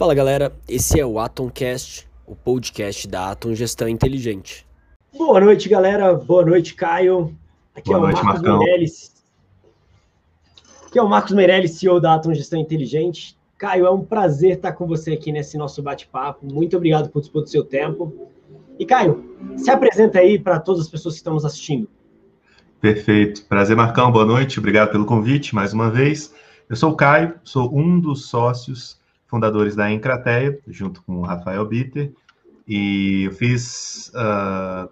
Fala galera, esse é o Atomcast, o podcast da Atom Gestão Inteligente. Boa noite galera, boa noite Caio. Aqui boa é o noite, Marcos Marcão. Meirelles. Aqui é o Marcos Meirelles, CEO da Atom Gestão Inteligente. Caio, é um prazer estar com você aqui nesse nosso bate-papo. Muito obrigado por dispor do seu tempo. E Caio, se apresenta aí para todas as pessoas que estão nos assistindo. Perfeito. Prazer, Marcão. Boa noite. Obrigado pelo convite mais uma vez. Eu sou o Caio, sou um dos sócios fundadores da Encrateia, junto com o Rafael Bitter. E eu fiz, uh,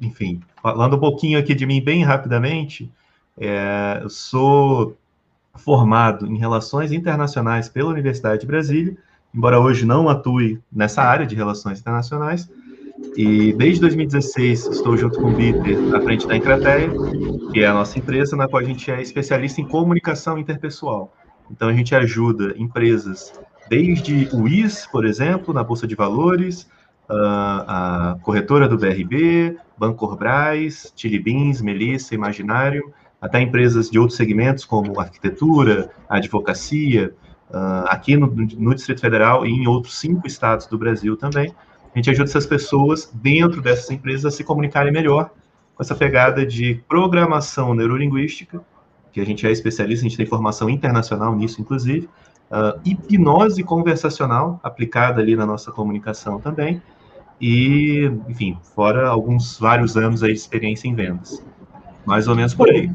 enfim, falando um pouquinho aqui de mim bem rapidamente, é, eu sou formado em Relações Internacionais pela Universidade de Brasília, embora hoje não atue nessa área de Relações Internacionais, e desde 2016 estou junto com o Bitter à frente da Encrateia, que é a nossa empresa, na qual a gente é especialista em comunicação interpessoal. Então a gente ajuda empresas desde o IS, por exemplo, na Bolsa de Valores, a corretora do BRB, Bancorbras, Tilibins, Melissa, Imaginário, até empresas de outros segmentos como arquitetura, advocacia, aqui no, no Distrito Federal e em outros cinco estados do Brasil também. A gente ajuda essas pessoas dentro dessas empresas a se comunicarem melhor com essa pegada de programação neurolinguística, que a gente é especialista, a gente tem formação internacional nisso, inclusive, uh, hipnose conversacional aplicada ali na nossa comunicação também, e, enfim, fora alguns vários anos aí de experiência em vendas. Mais ou menos por aí.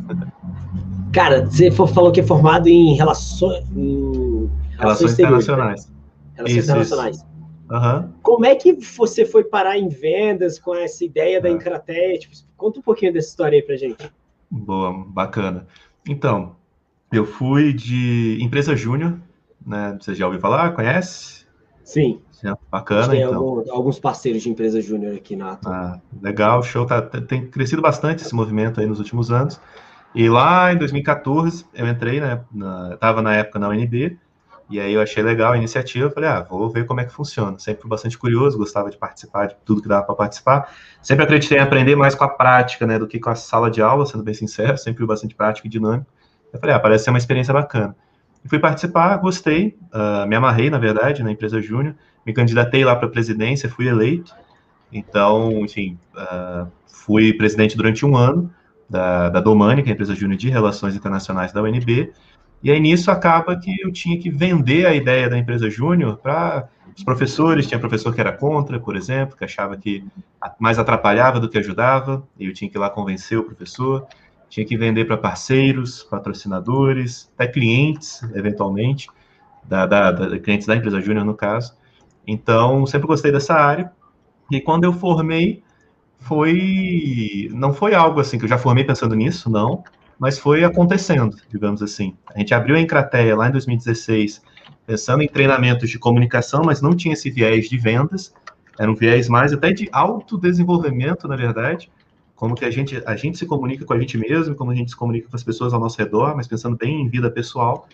Cara, você falou que é formado em relações, em relações, relações internacionais. Né? Relações isso, internacionais. Isso. Uhum. Como é que você foi parar em vendas com essa ideia da Encraté? Tipo, conta um pouquinho dessa história aí pra gente. Boa, bacana. Então, eu fui de empresa júnior, né? Você já ouviu falar? Conhece? Sim. É bacana. Tem então. algum, alguns parceiros de empresa júnior aqui na Atom. Ah, legal, show. Tá, tem crescido bastante esse movimento aí nos últimos anos. E lá em 2014, eu entrei, né? Na, tava na época na UNB, e aí eu achei legal a iniciativa, falei, ah, vou ver como é que funciona. Sempre bastante curioso, gostava de participar de tudo que dava para participar. Sempre acreditei em aprender mais com a prática, né, do que com a sala de aula, sendo bem sincero, sempre bastante prático e dinâmico. Eu falei, ah, parece ser uma experiência bacana. E fui participar, gostei, uh, me amarrei, na verdade, na empresa Júnior, me candidatei lá para a presidência, fui eleito. Então, enfim, uh, fui presidente durante um ano da, da Domani, que é a empresa Júnior de Relações Internacionais da UNB. E aí nisso acaba que eu tinha que vender a ideia da empresa Júnior para os professores. Tinha professor que era contra, por exemplo, que achava que mais atrapalhava do que ajudava, e eu tinha que ir lá convencer o professor tinha que vender para parceiros, patrocinadores, até clientes, eventualmente, da, da, da clientes da empresa júnior, no caso. Então, sempre gostei dessa área. E quando eu formei, foi. Não foi algo assim que eu já formei pensando nisso, não, mas foi acontecendo, digamos assim. A gente abriu a Encrateia lá em 2016, pensando em treinamentos de comunicação, mas não tinha esse viés de vendas, era um viés mais até de autodesenvolvimento, na verdade como que a gente, a gente se comunica com a gente mesmo, como a gente se comunica com as pessoas ao nosso redor, mas pensando bem em vida pessoal.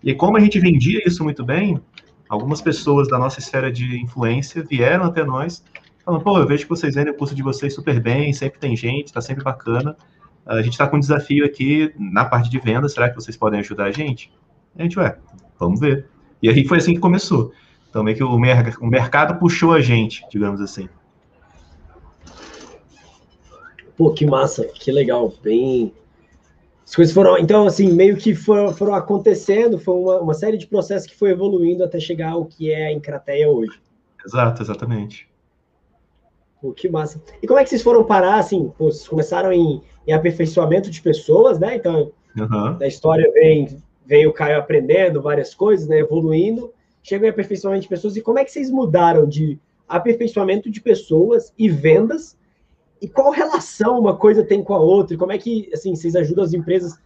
E como a gente vendia isso muito bem, algumas pessoas da nossa esfera de influência vieram até nós, falando, pô, eu vejo que vocês vendem o curso de vocês super bem, sempre tem gente, está sempre bacana. A gente está com um desafio aqui na parte de venda, será que vocês podem ajudar a gente? A gente, ué, vamos ver. E aí foi assim que começou. Então, meio que o, mer o mercado puxou a gente, digamos assim. Pô, que massa, que legal, bem. As coisas foram, então, assim, meio que foram, foram acontecendo, foi uma, uma, série de processos que foi evoluindo até chegar ao que é a Encrateia hoje. Exato, exatamente. Pô, que massa. E como é que vocês foram parar, assim, pô, vocês começaram em, em aperfeiçoamento de pessoas, né? Então, uhum. da história vem, vem o Caio aprendendo várias coisas, né? Evoluindo, chega em aperfeiçoamento de pessoas. E como é que vocês mudaram de aperfeiçoamento de pessoas e vendas e qual relação uma coisa tem com a outra? E como é que assim, vocês ajudam as empresas,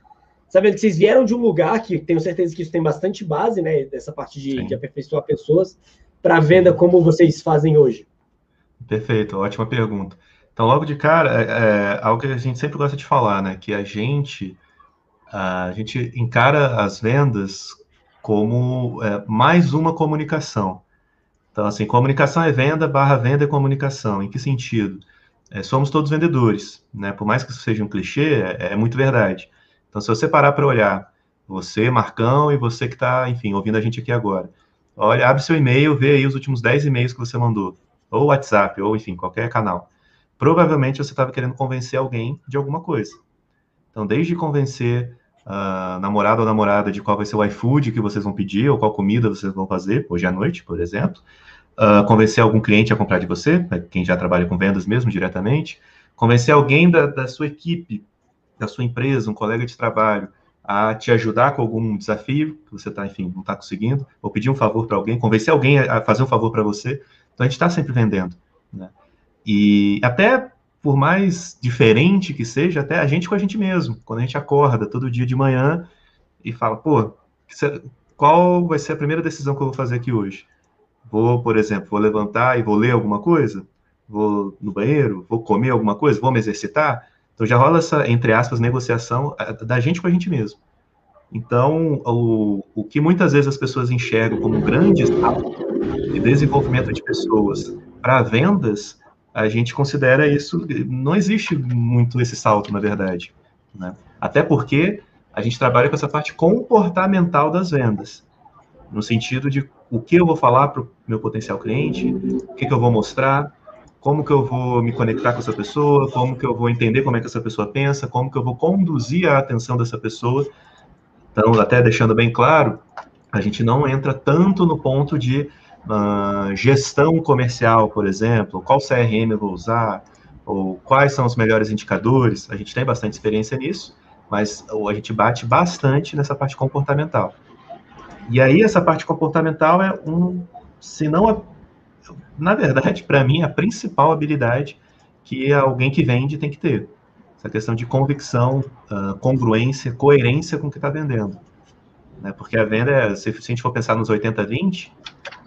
sabendo que vocês vieram de um lugar que tenho certeza que isso tem bastante base, né? Dessa parte de, de aperfeiçoar pessoas, para a venda como vocês fazem hoje? Perfeito, ótima pergunta. Então, logo de cara, é, é algo que a gente sempre gosta de falar, né? Que a gente, a gente encara as vendas como é, mais uma comunicação. Então, assim, comunicação é venda, barra venda é comunicação. Em que sentido? é, somos todos vendedores, né? Por mais que isso seja um clichê, é, é muito verdade. Então, se você parar para olhar, você, Marcão, e você que está, enfim, ouvindo a gente aqui agora, olha, abre seu e-mail, vê aí os últimos 10 e-mails que você mandou, ou WhatsApp, ou enfim, qualquer canal. Provavelmente você estava querendo convencer alguém de alguma coisa. Então, desde convencer uh, namorado ou namorada de qual vai ser o iFood que vocês vão pedir, ou qual comida vocês vão fazer hoje à noite, por exemplo, uh, convencer algum cliente a comprar de você, né, quem já trabalha com vendas mesmo diretamente, convencer alguém da, da sua equipe, da sua empresa, um colega de trabalho, a te ajudar com algum desafio que você está, enfim, não está conseguindo, ou pedir um favor para alguém, convencer alguém a fazer um favor para você. Então a gente está sempre vendendo. Né? E até por mais diferente que seja, até a gente com a gente mesmo, quando a gente acorda todo dia de manhã e fala, pô, qual vai ser a primeira decisão que eu vou fazer aqui hoje? Vou, por exemplo, vou levantar e vou ler alguma coisa? Vou no banheiro? Vou comer alguma coisa? Vou me exercitar? Então já rola essa, entre aspas, negociação da gente com a gente mesmo. Então, o, o que muitas vezes as pessoas enxergam como grande salto de desenvolvimento de pessoas para vendas, a gente considera isso, não existe muito esse salto, na verdade. Né? Até porque a gente trabalha com essa parte comportamental das vendas no sentido de o que eu vou falar para o meu potencial cliente, o que, que, eu vou mostrar, como que eu vou me conectar com essa pessoa, como que eu vou entender como é que essa pessoa pensa, como que eu vou conduzir a atenção dessa pessoa. Então, até deixando bem claro, a gente não entra tanto no ponto de uh, gestão comercial, por exemplo, qual CRM eu vou usar, ou quais são os melhores indicadores. A gente tem bastante experiência nisso, mas a gente bate bastante nessa parte comportamental. E aí essa parte comportamental é um, se não a, na verdade, para mim, a principal habilidade que alguém que vende tem que ter. Essa questão de convicção, uh, congruência, coerência com o que está vendendo. Né? Porque a venda, é, se a gente for pensar nos 80-20,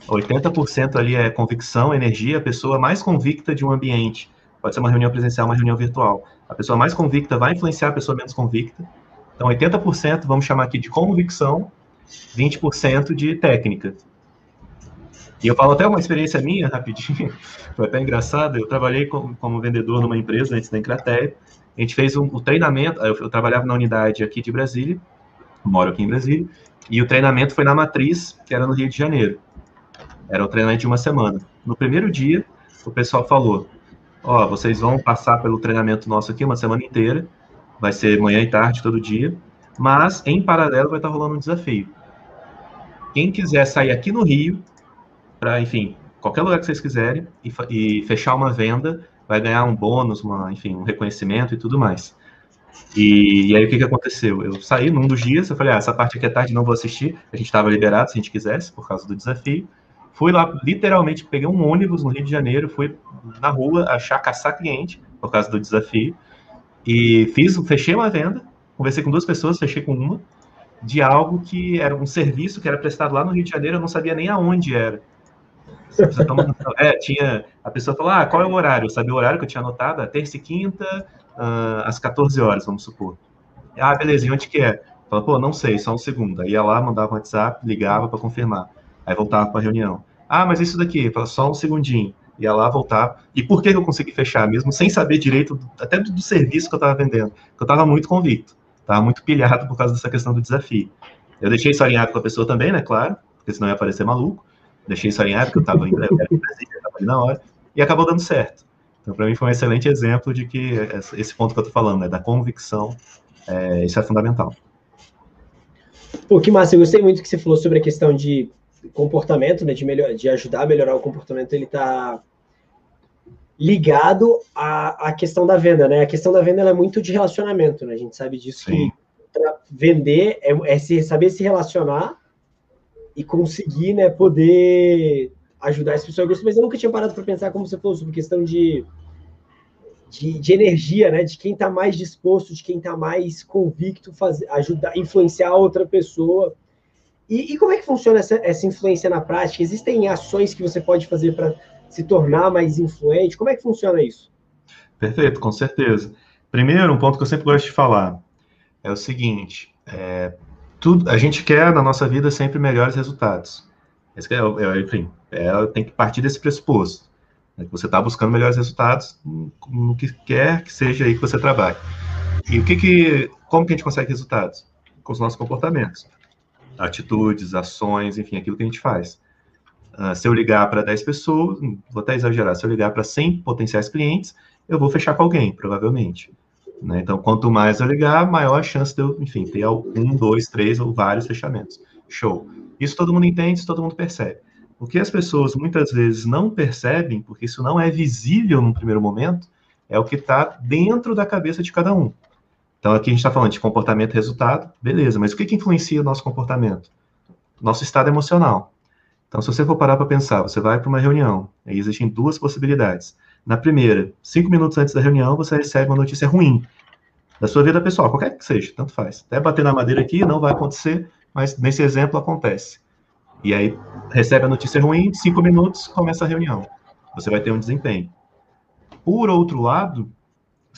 80% ali é convicção, energia, a pessoa mais convicta de um ambiente. Pode ser uma reunião presencial, uma reunião virtual. A pessoa mais convicta vai influenciar a pessoa menos convicta. Então, 80% vamos chamar aqui de convicção 20% de técnica. E eu falo até uma experiência minha, rapidinho, foi até engraçado, eu trabalhei como, como vendedor numa empresa antes da Encratéia, a gente fez um, um treinamento, eu, eu, trabalhava na unidade aqui de Brasília, moro aqui em Brasília, e o treinamento foi na Matriz, que era no Rio de Janeiro. Era um treinamento de uma semana. No primeiro dia, o pessoal falou, ó, oh, vocês vão passar pelo treinamento nosso aqui uma semana inteira, vai ser manhã e tarde todo dia, mas em paralelo vai estar rolando um desafio. Quem quiser sair aqui no Rio, para, enfim, qualquer lugar que vocês quiserem, e, e, fechar uma venda, vai ganhar um bônus, uma, enfim, um reconhecimento e tudo mais. E, e, aí o que, que aconteceu? Eu saí num dos dias, eu falei, ah, essa parte aqui é tarde, não vou assistir. A gente estava liberado se a gente quisesse, por causa do desafio. Fui lá, literalmente, peguei um ônibus no Rio de Janeiro, fui na rua achar, caçar cliente, por causa do desafio. E fiz, fechei uma venda, conversei com duas pessoas, fechei com uma, de algo que era um serviço que era prestado lá no Rio de Janeiro, eu não sabia nem aonde era. É, tinha. A pessoa falou: ah, qual é o horário? Eu sabia o horário que eu tinha anotado, a terça e quinta, uh, às 14 horas, vamos supor. Ah, beleza, e onde que é? Falei, pô, não sei, só um segundo. Aí ia lá, mandava um WhatsApp, ligava para confirmar. Aí voltava para a reunião. Ah, mas isso daqui, fala só um segundinho. Ia lá, voltar. E por que eu consegui fechar? Mesmo sem saber direito, até do, do serviço que eu estava vendendo. Porque eu estava muito convicto. Estava muito pilhado por causa dessa questão do desafio. Eu deixei isso alinhado com a pessoa também, né? Claro, porque senão ia parecer maluco. Deixei isso alinhado, porque eu estava em estava ali na hora. E acabou dando certo. Então, para mim, foi um excelente exemplo de que esse ponto que eu estou falando, né, da convicção, é, isso é fundamental. Pô, que massa. Eu gostei muito que você falou sobre a questão de comportamento, né, de, melhor, de ajudar a melhorar o comportamento. Ele está ligado à, à questão da venda, né? A questão da venda é muito de relacionamento, né? A gente sabe disso Sim. que vender é, é se, saber se relacionar e conseguir, né, poder ajudar as pessoas. Mas eu nunca tinha parado para pensar como você falou sobre questão de, de, de energia, né? De quem está mais disposto, de quem está mais convicto, fazer, ajudar, influenciar outra pessoa. E, e, como é que funciona essa, essa influência na prática? Existem ações que você pode fazer para se tornar mais influente? Como é que funciona isso? Perfeito, com certeza. Primeiro, um ponto que eu sempre gosto de falar é o seguinte: é, tudo, a gente quer na nossa vida sempre melhores resultados. Esse é, é, enfim, é, tem que partir desse pressuposto. Né, que você está buscando melhores resultados no que quer que seja aí que você trabalhe. E o que que, como que a gente consegue resultados? Com os nossos comportamentos, atitudes, ações, enfim, aquilo que a gente faz. Uh, se eu ligar para 10 pessoas, vou até exagerar, se eu ligar para 100 potenciais clientes, eu vou fechar com alguém, provavelmente. Né? Então, quanto mais eu ligar, maior a chance de eu, enfim, ter um, dois, três ou vários fechamentos. Show. Isso todo mundo entende, isso todo mundo percebe. O que as pessoas muitas vezes não percebem, porque isso não é visível no primeiro momento, é o que está dentro da cabeça de cada um. Então, aqui a gente está falando de comportamento e resultado, beleza, mas o que, que influencia o nosso comportamento? Nosso estado emocional. Então, se você for parar para pensar, você vai para uma reunião, aí existem duas possibilidades. Na primeira, cinco minutos antes da reunião, você recebe uma notícia ruim da sua vida pessoal, qualquer que seja, tanto faz. Até bater na madeira aqui não vai acontecer, mas nesse exemplo acontece. E aí recebe a notícia ruim, cinco minutos, começa a reunião. Você vai ter um desempenho. Por outro lado,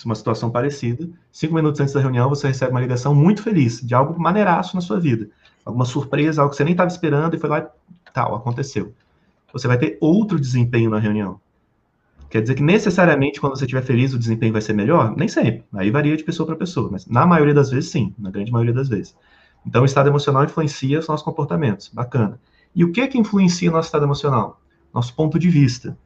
uma situação parecida, cinco minutos antes da reunião, você recebe uma ligação muito feliz, de algo maneiraço na sua vida. Alguma surpresa, algo que você nem estava esperando e foi lá e tal, aconteceu. Você vai ter outro desempenho na reunião. Quer dizer que necessariamente quando você estiver feliz o desempenho vai ser melhor? Nem sempre. Aí varia de pessoa para pessoa, mas na maioria das vezes sim, na grande maioria das vezes. Então o estado emocional influencia os nossos comportamentos. Bacana. E o que que influencia o nosso estado emocional? Nosso ponto de vista.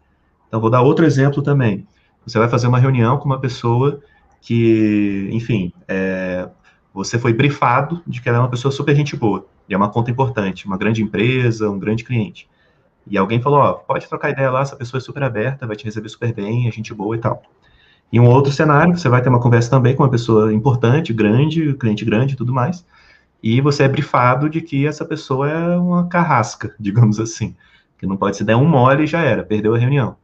Então vou dar outro exemplo também. Você vai fazer uma reunião com uma pessoa que, enfim, é, você foi brifado de que ela é uma pessoa super gente boa. E é uma conta importante, uma grande empresa, um grande cliente. E alguém falou, ó, pode trocar ideia lá, essa pessoa é super aberta, vai te receber super bem, é gente boa e tal. E um outro cenário, você vai ter uma conversa também com uma pessoa importante, grande, cliente grande e tudo mais, e você é brifado de que essa pessoa é uma carrasca, digamos assim, que não pode se der um mole e já era, perdeu a reunião.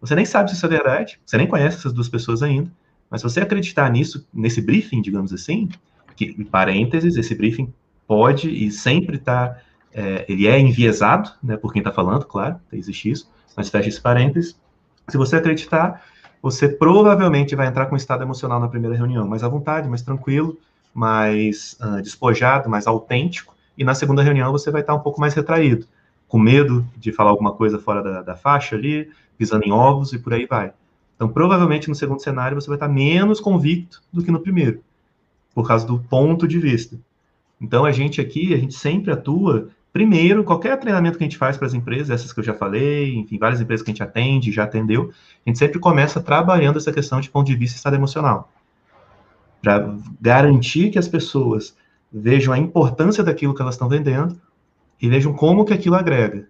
Você nem sabe se isso é verdade, você nem conhece essas duas pessoas ainda, mas se você acreditar nisso, nesse briefing, digamos assim, que, em parênteses, esse briefing pode e sempre está é, ele é enviesado, né, por quem está falando, claro, existe isso, mas fecha esse parênteses. Se você acreditar, você provavelmente vai entrar com estado emocional na primeira reunião, mais à vontade, mais tranquilo, mais uh, despojado, mais autêntico, e na segunda reunião você vai estar um pouco mais retraído, com medo de falar alguma coisa fora da, da faixa ali, pisando em ovos e por aí vai. Então, provavelmente no segundo cenário você vai estar menos convicto do que no primeiro, por causa do ponto de vista. Então, a gente aqui, a gente sempre atua Primeiro, qualquer treinamento que a gente faz para as empresas, essas que eu já falei, enfim, várias empresas que a gente atende, já atendeu, a gente sempre começa trabalhando essa questão de ponto de vista e estado emocional. Para garantir que as pessoas vejam a importância daquilo que elas estão vendendo e vejam como que aquilo agrega.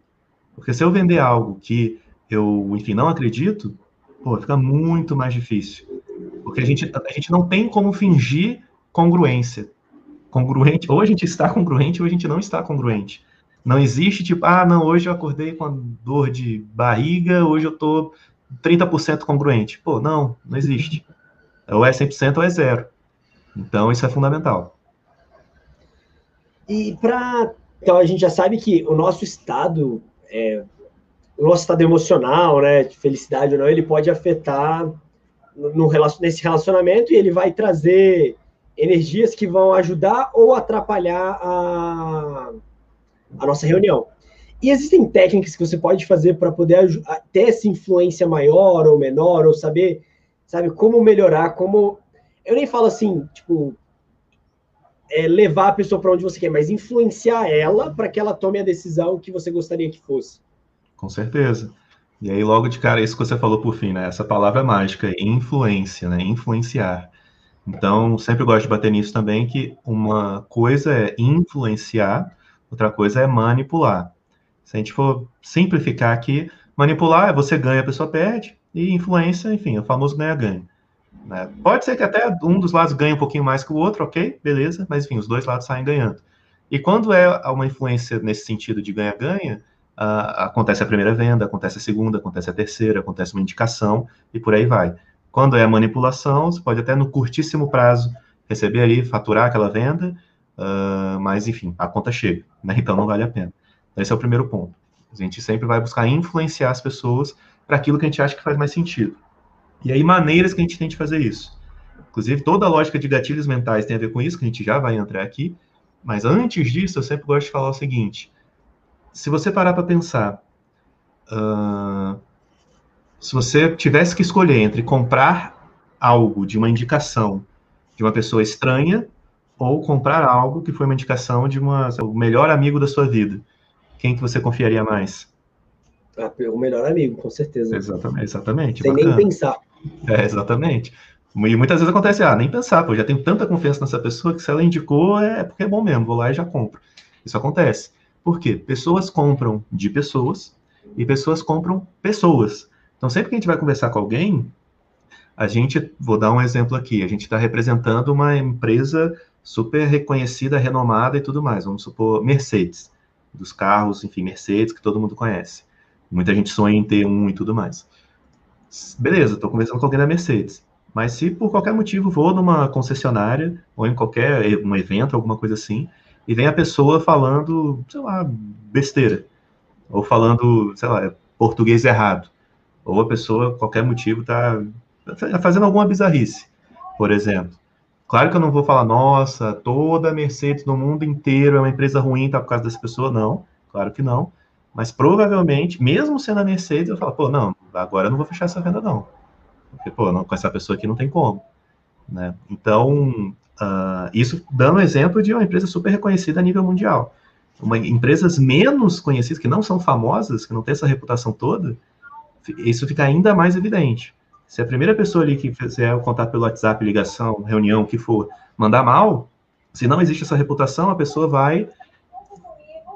Porque se eu vender algo que eu, enfim, não acredito, pô, fica muito mais difícil. Porque a gente, a gente não tem como fingir congruência. Congruente, ou a gente está congruente ou a gente não está congruente. Não existe tipo, ah, não, hoje eu acordei com dor de barriga, hoje eu tô 30% congruente. Pô, não, não existe. Ou é 100% ou é zero. Então, isso é fundamental. E para. Então, a gente já sabe que o nosso estado, é, nosso estado emocional, né, de felicidade ou não, ele pode afetar no, nesse relacionamento e ele vai trazer energias que vão ajudar ou atrapalhar a, a nossa reunião. E existem técnicas que você pode fazer para poder ter essa influência maior ou menor, ou saber, sabe, como melhorar, como. Eu nem falo assim, tipo, é, levar a pessoa para onde você quer, mas influenciar ela para que ela tome a decisão que você gostaria que fosse. Com certeza. E aí, logo de cara, isso que você falou por fim, né? Essa palavra mágica, influência, né? Influenciar. Então, sempre gosto de bater nisso também, que uma coisa é influenciar outra coisa é manipular. Se a gente for simplificar aqui, manipular é você ganha, a pessoa perde, e influência, enfim, é o famoso ganha-ganha. Né? Pode ser que até um dos lados ganhe um pouquinho mais que o outro, ok, beleza, mas enfim, os dois lados saem ganhando. E quando é uma influência nesse sentido de ganha-ganha, uh, acontece a primeira venda, acontece a segunda, acontece a terceira, acontece uma indicação e por aí vai. Quando é manipulação, você pode até no curtíssimo prazo receber ali, faturar aquela venda, Uh, mas, enfim, a conta chega, né? Então não vale a pena. Esse é o primeiro ponto. A gente sempre vai buscar influenciar as pessoas para aquilo que a gente acha que faz mais sentido. E aí, maneiras que a gente tem de fazer isso. Inclusive, toda a lógica de gatilhos mentais tem a ver com isso, que a gente já vai entrar aqui. Mas antes disso, eu sempre gosto de falar o seguinte: se você parar para pensar, uh, se você tivesse que escolher entre comprar algo de uma indicação de uma pessoa estranha ou comprar algo que foi uma indicação de uma, o melhor amigo da sua vida. Quem que você confiaria mais? Ah, o melhor amigo, com certeza. Exatamente, exatamente. Sem bacana. nem pensar. É, exatamente. E muitas vezes acontece, ah, nem pensar, pô, já tenho tanta confiança nessa pessoa que se ela indicou é porque é bom mesmo, vou lá e já compro. Isso acontece. Por quê? Pessoas compram de pessoas e pessoas compram pessoas. Então, sempre que a gente vai conversar com alguém, a gente, vou dar um exemplo aqui, a gente está representando uma empresa super reconhecida, renomada e tudo mais. Vamos supor Mercedes, dos carros, enfim, Mercedes, que todo mundo conhece. Muita gente sonha em ter um e tudo mais. Beleza, estou conversando com alguém da Mercedes. Mas se por qualquer motivo vou numa concessionária ou em qualquer um evento, alguma coisa assim, e vem a pessoa falando, sei lá, besteira, ou falando, sei lá, português errado, ou a pessoa, por qualquer motivo, está fazendo alguma bizarrice, por exemplo. Claro que eu não vou falar, nossa, toda a Mercedes no mundo inteiro é uma empresa ruim, tá por causa dessa pessoa, não, claro que não. Mas provavelmente, mesmo sendo a Mercedes, eu falo, pô, não, agora eu não vou fechar essa venda, não. Porque, pô, não, com essa pessoa aqui não tem como. Né? Então, uh, isso dando exemplo de uma empresa super reconhecida a nível mundial. Uma, empresas menos conhecidas, que não são famosas, que não tem essa reputação toda, isso fica ainda mais evidente. Se a primeira pessoa ali que fizer o contato pelo WhatsApp, ligação, reunião, o que for, mandar mal, se não existe essa reputação, a pessoa vai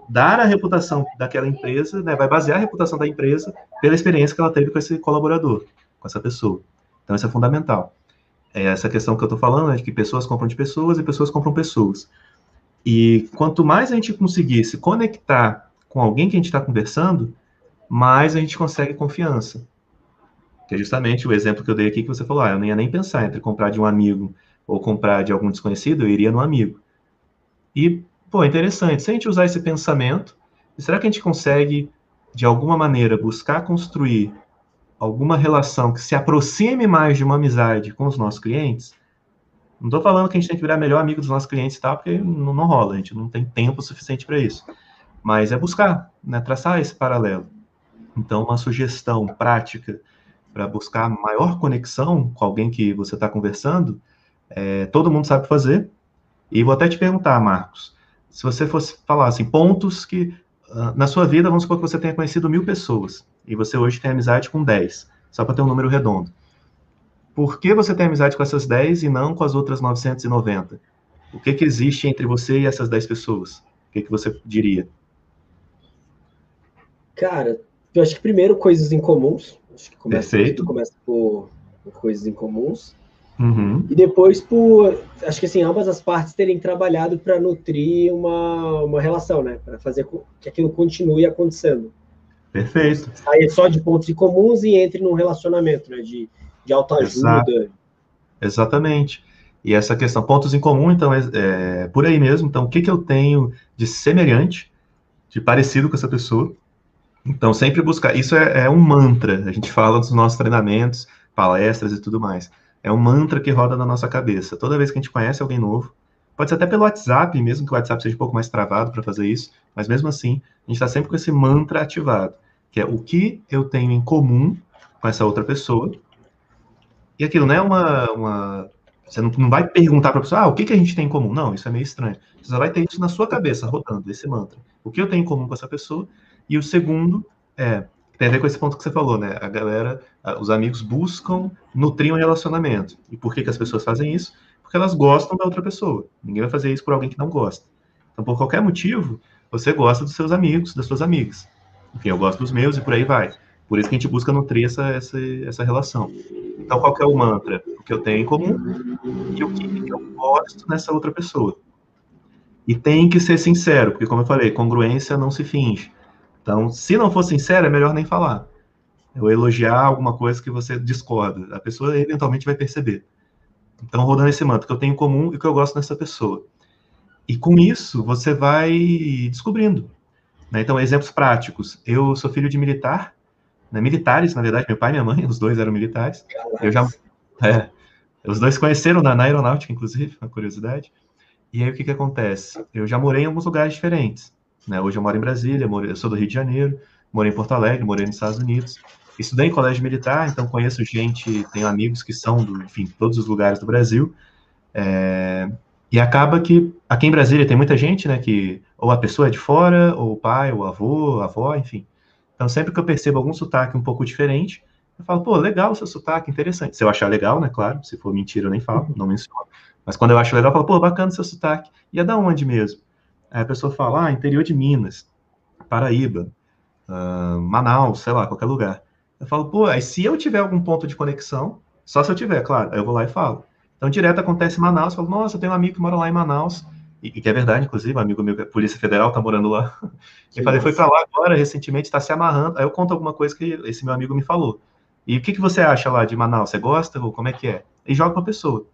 dar a reputação daquela empresa, né, vai basear a reputação da empresa pela experiência que ela teve com esse colaborador, com essa pessoa. Então, isso é fundamental. É essa questão que eu estou falando é de que pessoas compram de pessoas e pessoas compram pessoas. E quanto mais a gente conseguir se conectar com alguém que a gente está conversando, mais a gente consegue confiança. Que é justamente o exemplo que eu dei aqui que você falou, ah, eu não ia nem pensar entre comprar de um amigo ou comprar de algum desconhecido, eu iria no amigo. E, pô, interessante, se a gente usar esse pensamento, será que a gente consegue, de alguma maneira, buscar construir alguma relação que se aproxime mais de uma amizade com os nossos clientes? Não estou falando que a gente tem que virar melhor amigo dos nossos clientes e tal, porque não, não rola, a gente não tem tempo suficiente para isso. Mas é buscar, né, traçar esse paralelo. Então, uma sugestão prática para buscar maior conexão com alguém que você está conversando, é, todo mundo sabe fazer. E vou até te perguntar, Marcos, se você fosse falar assim, pontos que uh, na sua vida, vamos supor que você tenha conhecido mil pessoas e você hoje tem amizade com 10, só para ter um número redondo. Por que você tem amizade com essas 10 e não com as outras 990? O que, que existe entre você e essas 10 pessoas? O que, que você diria? Cara, eu acho que primeiro coisas em comuns. Acho que começa, Perfeito. começa por, por coisas em comuns. Uhum. E depois por, acho que assim, ambas as partes terem trabalhado para nutrir uma, uma relação, né? Para fazer que aquilo continue acontecendo. Perfeito. Sair só de pontos em comuns e entre num relacionamento, né? De, de autoajuda. Exatamente. E essa questão, pontos em comum, então, é, é, por aí mesmo. Então, o que, que eu tenho de semelhante, de parecido com essa pessoa? Então, sempre buscar. Isso é, é, um mantra. A gente fala nos nossos treinamentos, palestras e tudo mais. É um mantra que roda na nossa cabeça. Toda vez que a gente conhece alguém novo, pode ser até pelo WhatsApp, mesmo que o WhatsApp seja um pouco mais travado para fazer isso, mas mesmo assim, a gente está sempre com esse mantra ativado, que é o que eu tenho em comum com essa outra pessoa. E aquilo não é uma. uma você não, não vai perguntar para a pessoa, ah, o que, que a gente tem em comum? Não, isso é meio estranho. Você só vai ter isso na sua cabeça, rodando, esse mantra. O que eu tenho em comum com essa pessoa e o segundo é tem a ver com esse ponto que você falou, né? A galera, os amigos buscam nutrir um relacionamento. E por que, que as pessoas fazem isso? Porque elas gostam da outra pessoa. Ninguém vai fazer isso por alguém que não gosta. Então, por qualquer motivo, você gosta dos seus amigos, das suas amigas. Enfim, eu gosto dos meus e por aí vai. Por isso que a gente busca nutrir essa, essa, essa relação. Então, qual é o mantra? O que eu tenho em comum e o que eu gosto nessa outra pessoa. E tem que ser sincero, porque, como eu falei, congruência não se finge. Então, se não for sincero, é melhor nem falar. Ou elogiar alguma coisa que você discorda. A pessoa eventualmente vai perceber. Então, rodando esse manto que eu tenho em comum e que eu gosto dessa pessoa. E com isso, você vai descobrindo. Né? Então, exemplos práticos. Eu sou filho de militar, né? militares, na verdade, meu pai e minha mãe, os dois eram militares. Eu já. É, os dois conheceram na, na aeronáutica, inclusive, uma curiosidade. E aí, o que, que acontece? Eu já morei em alguns lugares diferentes. Né? Hoje eu moro em Brasília, eu sou do Rio de Janeiro, morei em Porto Alegre, morei nos Estados Unidos. Estudei em colégio militar, então conheço gente, tenho amigos que são do, enfim, todos os lugares do Brasil. É, e acaba que aqui em Brasília tem muita gente, né, que ou a pessoa é de fora, ou o pai, ou o avô, a avó, enfim. Então, sempre que eu percebo algum sotaque um pouco diferente, eu falo, pô, legal o seu sotaque, interessante. Se eu achar legal, né, claro, se for mentira eu nem falo, não menciono. Mas quando eu acho legal, eu falo, pô, bacana o seu sotaque. E é da onde mesmo? Aí a pessoa fala, ah, interior de Minas, Paraíba, uh, Manaus, sei lá, qualquer lugar. Eu falo, pô, aí se eu tiver algum ponto de conexão, só se eu tiver, claro, aí eu vou lá e falo. Então, direto acontece em Manaus, eu falo, nossa, eu tenho um amigo que mora lá em Manaus, e, que é verdade, inclusive, um amigo meu, Polícia Federal, tá morando lá. Eu falei, foi para lá agora, recentemente, está se amarrando. Aí eu conto alguma coisa que esse meu amigo me falou. E o que, que você acha lá de Manaus? Você gosta? Ou como é que é? E joga para a pessoa.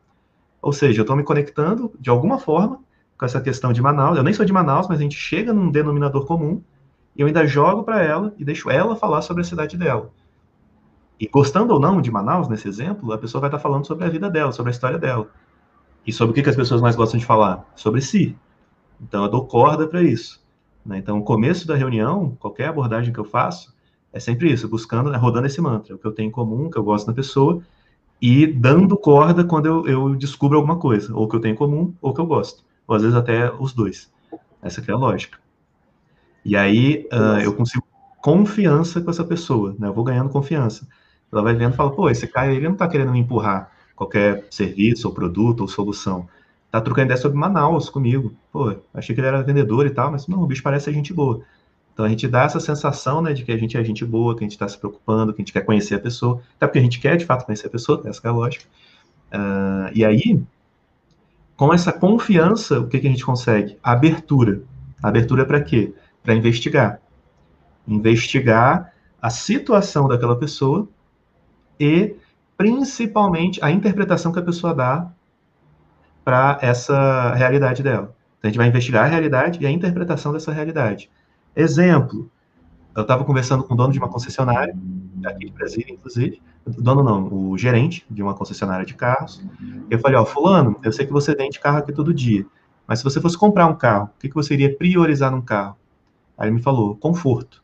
Ou seja, eu estou me conectando de alguma forma com essa questão de Manaus. Eu nem sou de Manaus, mas a gente chega num denominador comum e eu ainda jogo para ela e deixo ela falar sobre a cidade dela. E gostando ou não de Manaus, nesse exemplo, a pessoa vai estar falando sobre a vida dela, sobre a história dela. E sobre o que, que as pessoas mais gostam de falar? Sobre si. Então eu dou corda para isso. Né? Então, o começo da reunião, qualquer abordagem que eu faço, é sempre isso, buscando, né, rodando esse mantra, o que eu tenho em comum, que eu gosto da pessoa, e dando corda quando eu, eu descubro alguma coisa, ou que eu tenho em comum, ou que eu gosto. Ou às vezes até os dois. Essa é a lógica. E aí uh, eu consigo confiança com essa pessoa, né? Eu vou ganhando confiança. Ela vai vendo e fala, pô, esse cara ele não tá querendo me empurrar qualquer serviço ou produto ou solução. Tá trocando ideia sobre Manaus comigo. Pô, achei que ele era vendedor e tal, mas não, o bicho parece gente boa. Então a gente dá essa sensação, né, de que a gente é gente boa, que a gente está se preocupando, que a gente quer conhecer a pessoa, até porque a gente quer de fato conhecer a pessoa, essa é a lógica. Uh, e aí, com essa confiança, o que, que a gente consegue? abertura. A abertura para quê? Para investigar. Investigar a situação daquela pessoa e, principalmente, a interpretação que a pessoa dá para essa realidade dela. Então, a gente vai investigar a realidade e a interpretação dessa realidade. Exemplo, eu estava conversando com o dono de uma concessionária, aqui de Brasília, inclusive, o dono não, o gerente de uma concessionária de carros. Eu falei, ó, fulano, eu sei que você vende carro aqui todo dia, mas se você fosse comprar um carro, o que, que você iria priorizar num carro? Aí ele me falou, conforto.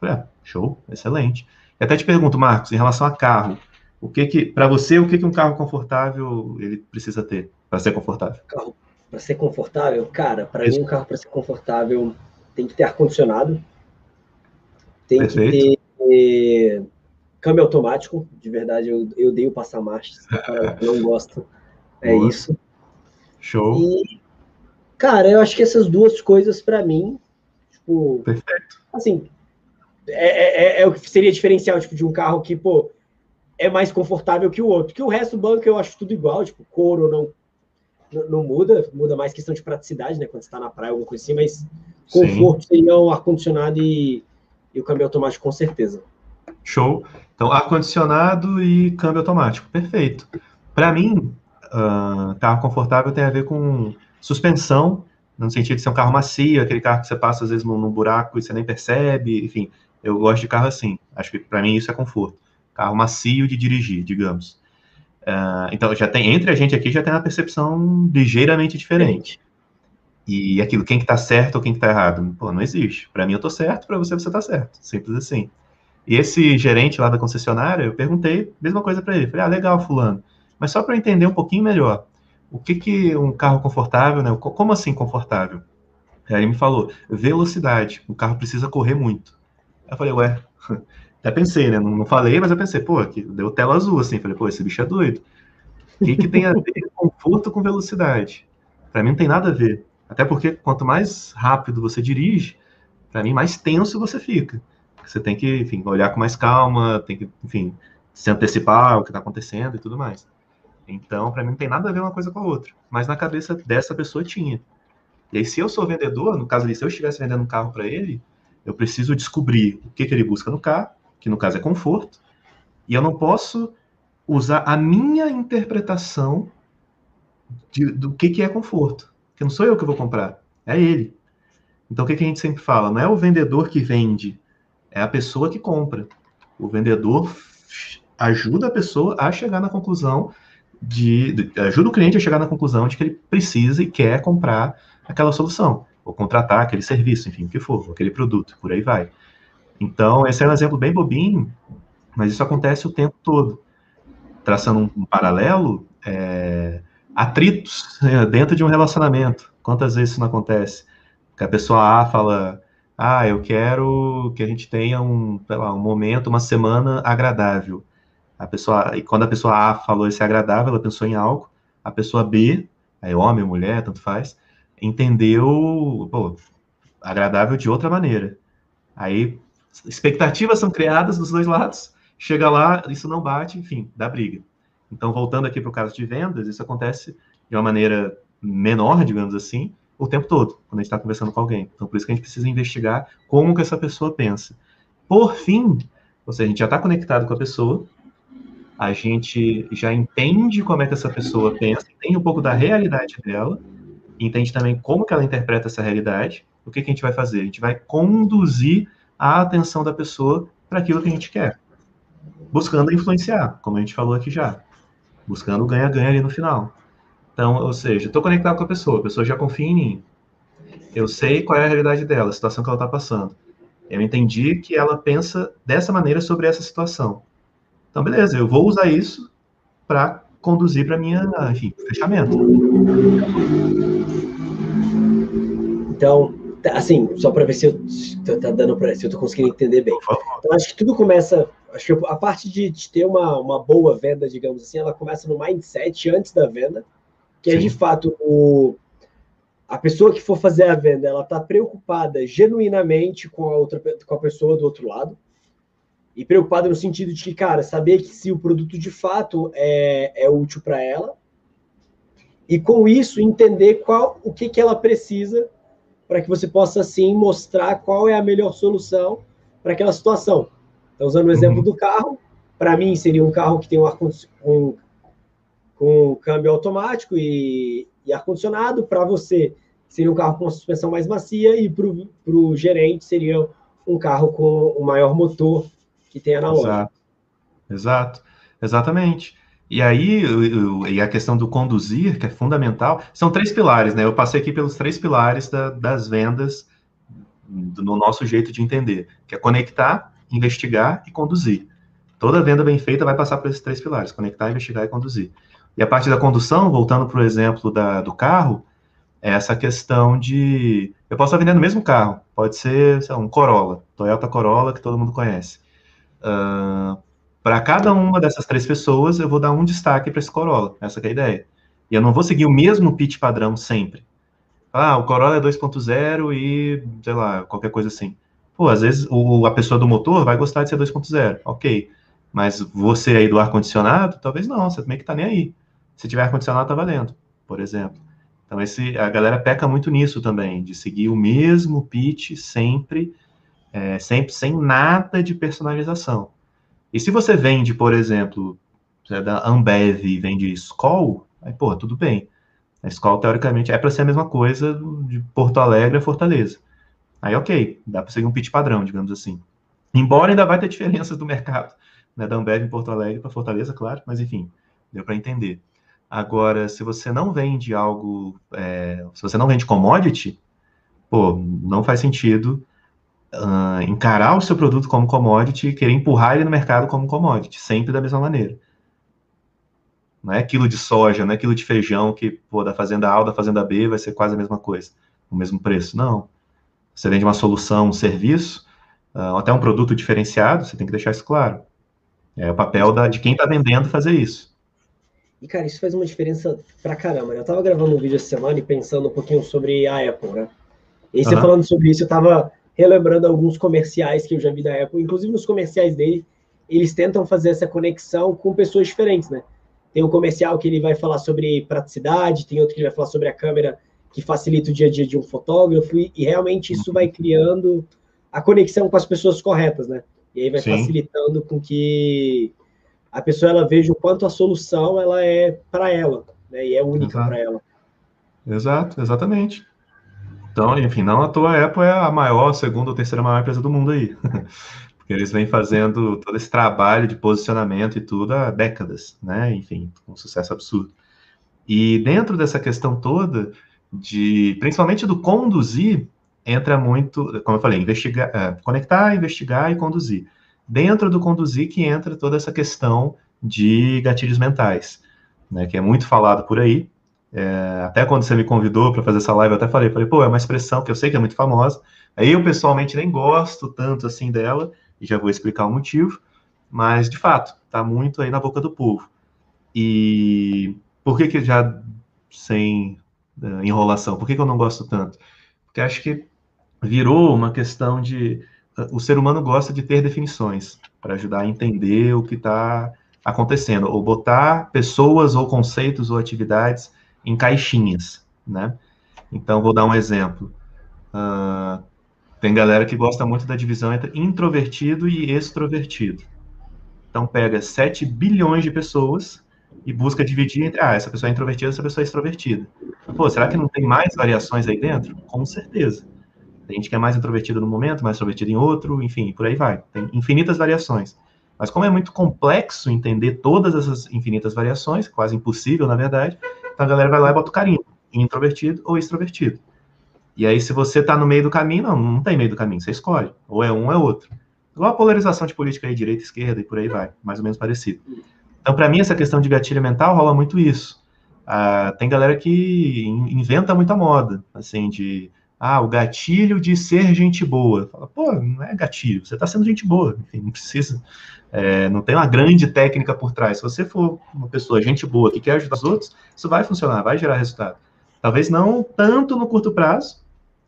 Eu falei, ah, show, excelente. E até te pergunto, Marcos, em relação a carro, o que que, para você, o que que um carro confortável ele precisa ter para ser confortável? Carro para ser confortável, cara, para mim um carro para ser confortável tem que ter ar condicionado, tem Perfeito. que ter câmbio automático, de verdade, eu, eu odeio passar marcha, não gosto. É Boa. isso. Show. E, cara, eu acho que essas duas coisas, para mim, tipo. Perfeito. Assim, é, é, é, o que seria diferencial tipo, de um carro que, pô, é mais confortável que o outro. Que o resto do banco eu acho tudo igual, tipo, couro não, não, não muda, muda mais questão de praticidade, né? Quando você tá na praia, alguma coisa assim, mas conforto Sim. seria o ar-condicionado e, e o câmbio automático, com certeza. Show. Então, ar-condicionado e câmbio automático. Perfeito. Para mim, uh, carro confortável tem a ver com suspensão, no sentido de ser um carro macio, aquele carro que você passa às vezes num, num buraco e você nem percebe, enfim. Eu gosto de carro assim. Acho que para mim isso é conforto. Carro macio de dirigir, digamos. Uh, então já tem entre a gente aqui já tem uma percepção ligeiramente diferente. E aquilo, quem que tá certo ou quem que tá errado? Pô, não existe. Para mim eu tô certo, para você você tá certo. Simples assim. E esse gerente lá da concessionária, eu perguntei, mesma coisa para ele. Falei, ah, legal, fulano. Mas só para entender um pouquinho melhor, o que que um carro confortável, né? Como assim confortável? Aí ele me falou, velocidade. O carro precisa correr muito. Aí eu falei, ué, até pensei, né? Não, não falei, mas eu pensei, pô, aqui deu tela azul assim. Falei, pô, esse bicho é doido. O que, que tem a ver conforto com velocidade? Para mim não tem nada a ver. Até porque quanto mais rápido você dirige, para mim mais tenso você fica. Você tem que, enfim, olhar com mais calma, tem que, enfim, se antecipar ao que está acontecendo e tudo mais. Então, para mim não tem nada a ver uma coisa com a outra. Mas na cabeça dessa pessoa tinha. E aí, se eu sou vendedor, no caso ali, se eu estivesse vendendo um carro para ele, eu preciso descobrir o que, que ele busca no carro, que no caso é conforto, e eu não posso usar a minha interpretação de, do que, que é conforto. Porque não sou eu que vou comprar, é ele. Então, o que, que a gente sempre fala? Não é o vendedor que vende, é a pessoa que compra. O vendedor ajuda a pessoa a chegar na conclusão de, de, ajuda o cliente a chegar na conclusão de que ele precisa e quer comprar aquela solução, ou contratar aquele serviço, enfim, o que for, aquele produto, por aí vai. Então, esse é um exemplo bem bobinho, mas isso acontece o tempo todo. Traçando um, paralelo, é, atritos né, dentro de um relacionamento. Quantas vezes isso não acontece? Que a pessoa A fala, Ah, eu quero que a gente tenha um, lá, um momento, uma semana agradável. A pessoa, e quando a pessoa A falou esse agradável, ela pensou em algo. A pessoa B, aí homem, mulher, tanto faz, entendeu, pô, agradável de outra maneira. Aí expectativas são criadas dos dois lados, chega lá, isso não bate, enfim, dá briga. Então, voltando aqui para o caso de vendas, isso acontece de uma maneira menor, digamos assim, o tempo todo, quando a gente está conversando com alguém. Então, por isso que a gente precisa investigar como que essa pessoa pensa. Por fim, ou seja, a gente já está conectado com a pessoa, a gente já entende como é que essa pessoa pensa, entende um pouco da realidade dela, entende também como que ela interpreta essa realidade, o que, que a gente vai fazer? A gente vai conduzir a atenção da pessoa para aquilo que a gente quer, buscando influenciar, como a gente falou aqui já, buscando ganha-ganha ali no final. Então, ou seja, estou conectado com a pessoa, a pessoa já confia em mim, eu sei qual é a realidade dela, a situação que ela está passando. Eu entendi que ela pensa dessa maneira sobre essa situação. Então, beleza, eu vou usar isso para conduzir para minha, enfim, fechamento. Então, assim, só para ver se eu tá dando para se eu tô conseguindo entender bem. Então, acho que tudo começa, acho que a parte de, de, ter uma, uma boa venda, digamos assim, ela começa no mindset antes da venda, que Sim. é de fato o a pessoa que for fazer a venda, ela está preocupada genuinamente com a outra com a pessoa do outro lado e preocupada no sentido de que, cara, saber que se o produto de fato é, é útil para ela, e com isso entender qual o que, que ela precisa para que você possa, assim, mostrar qual é a melhor solução para aquela situação. Então, usando o exemplo uhum. do carro, para mim seria um carro que tem um ar com, com câmbio automático e, e ar-condicionado, para você seria um carro com uma suspensão mais macia, e para o gerente seria um carro com o maior motor que tenha na loja. Exato, Exato. exatamente. E aí, e a questão do conduzir, que é fundamental, são três pilares, né? Eu passei aqui pelos três pilares da, das vendas no nosso jeito de entender, que é conectar, investigar e conduzir. Toda venda bem feita vai passar por esses três pilares, conectar, investigar e conduzir. E a parte da condução, voltando para o exemplo da, do carro, é essa questão de... Eu posso estar vendendo o mesmo carro, pode ser lá, um Corolla, Toyota Corolla, que todo mundo conhece. Uh, para cada uma dessas três pessoas, eu vou dar um destaque para esse Corolla. Essa é a ideia. E eu não vou seguir o mesmo pitch padrão sempre. Ah, o Corolla é 2.0 e, sei lá, qualquer coisa assim. Pô, às vezes o, a pessoa do motor vai gostar de ser 2.0, ok. Mas você aí do ar-condicionado, talvez não, você também que tá nem aí. Se tiver ar-condicionado, tá valendo, por exemplo. Então, esse, a galera peca muito nisso também, de seguir o mesmo pitch sempre, é, sempre sem nada de personalização. E se você vende, por exemplo, é da Ambev e vende Skol, aí, pô, tudo bem. A Skol, teoricamente, é para ser a mesma coisa de Porto Alegre a Fortaleza. Aí, ok, dá para seguir um pitch padrão, digamos assim. Embora ainda vai ter diferenças do mercado, né, da Ambev em Porto Alegre para Fortaleza, claro, mas enfim, deu para entender. Agora, se você não vende algo, é, se você não vende commodity, pô, não faz sentido uh, encarar o seu produto como commodity e querer empurrar ele no mercado como commodity, sempre da mesma maneira. Não é aquilo de soja, não é aquilo de feijão que, pô, da fazenda A ou da fazenda B vai ser quase a mesma coisa, o mesmo preço. Não. Você vende uma solução, um serviço, uh, até um produto diferenciado, você tem que deixar isso claro. É o papel da, de quem está vendendo fazer isso. E, cara, isso faz uma diferença pra caramba. Né? Eu tava gravando um vídeo essa semana e pensando um pouquinho sobre a Apple, né? E você uhum. falando sobre isso, eu tava relembrando alguns comerciais que eu já vi da Apple, inclusive nos comerciais dele, eles tentam fazer essa conexão com pessoas diferentes, né? Tem um comercial que ele vai falar sobre praticidade, tem outro que ele vai falar sobre a câmera que facilita o dia a dia de um fotógrafo, e, e realmente isso vai criando a conexão com as pessoas corretas, né? E aí vai Sim. facilitando com que a pessoa ela veja o quanto a solução ela é para ela, né? E é única para ela. Exato, exatamente. Então, enfim, não à toa a Apple é a maior, segunda ou terceira maior empresa do mundo aí. Porque eles vêm fazendo todo esse trabalho de posicionamento e tudo há décadas, né? Enfim, um sucesso absurdo. E dentro dessa questão toda, de principalmente do conduzir, entra muito, como eu falei, investigar, é, conectar, investigar e conduzir. Dentro do conduzir que entra toda essa questão de gatilhos mentais, né, que é muito falado por aí, é, até quando você me convidou para fazer essa live, eu até falei, falei, pô, é uma expressão que eu sei que é muito famosa, Aí eu pessoalmente nem gosto tanto assim dela, e já vou explicar o motivo, mas de fato, está muito aí na boca do povo. E por que que já sem uh, enrolação, por que, que eu não gosto tanto? Porque acho que virou uma questão de uh, o ser humano gosta de ter definições para ajudar a entender o que está acontecendo, ou botar pessoas ou conceitos ou atividades em caixinhas, né? Então, vou dar um exemplo. Uh, tem galera que gosta muito da divisão entre introvertido e extrovertido. Então, pega 7 bilhões de pessoas e busca dividir entre, ah, essa pessoa é introvertida, essa pessoa é extrovertida. Pô, será que não tem mais variações aí dentro? Com certeza. Tem gente que é mais introvertida no momento, mais extrovertida em outro, enfim, por aí vai. Tem infinitas variações. Mas como é muito complexo entender todas essas infinitas variações, quase impossível, na verdade, então a galera vai lá e bota o carinho, introvertido ou extrovertido. E aí, se você está no meio do caminho, não, não tem meio do caminho, você escolhe. Ou é um ou é outro. Igual a polarização de política aí, direita, esquerda e por aí vai, mais ou menos parecido. Então, para mim, essa questão de gatilho mental rola muito isso. Ah, tem galera que inventa muita moda, assim, de ah, o gatilho de ser gente boa. Fala, pô, não é gatilho, você está sendo gente boa, enfim, não precisa, é, não tem uma grande técnica por trás. Se você for uma pessoa gente boa que quer ajudar os outros, isso vai funcionar, vai gerar resultado. Talvez não tanto no curto prazo,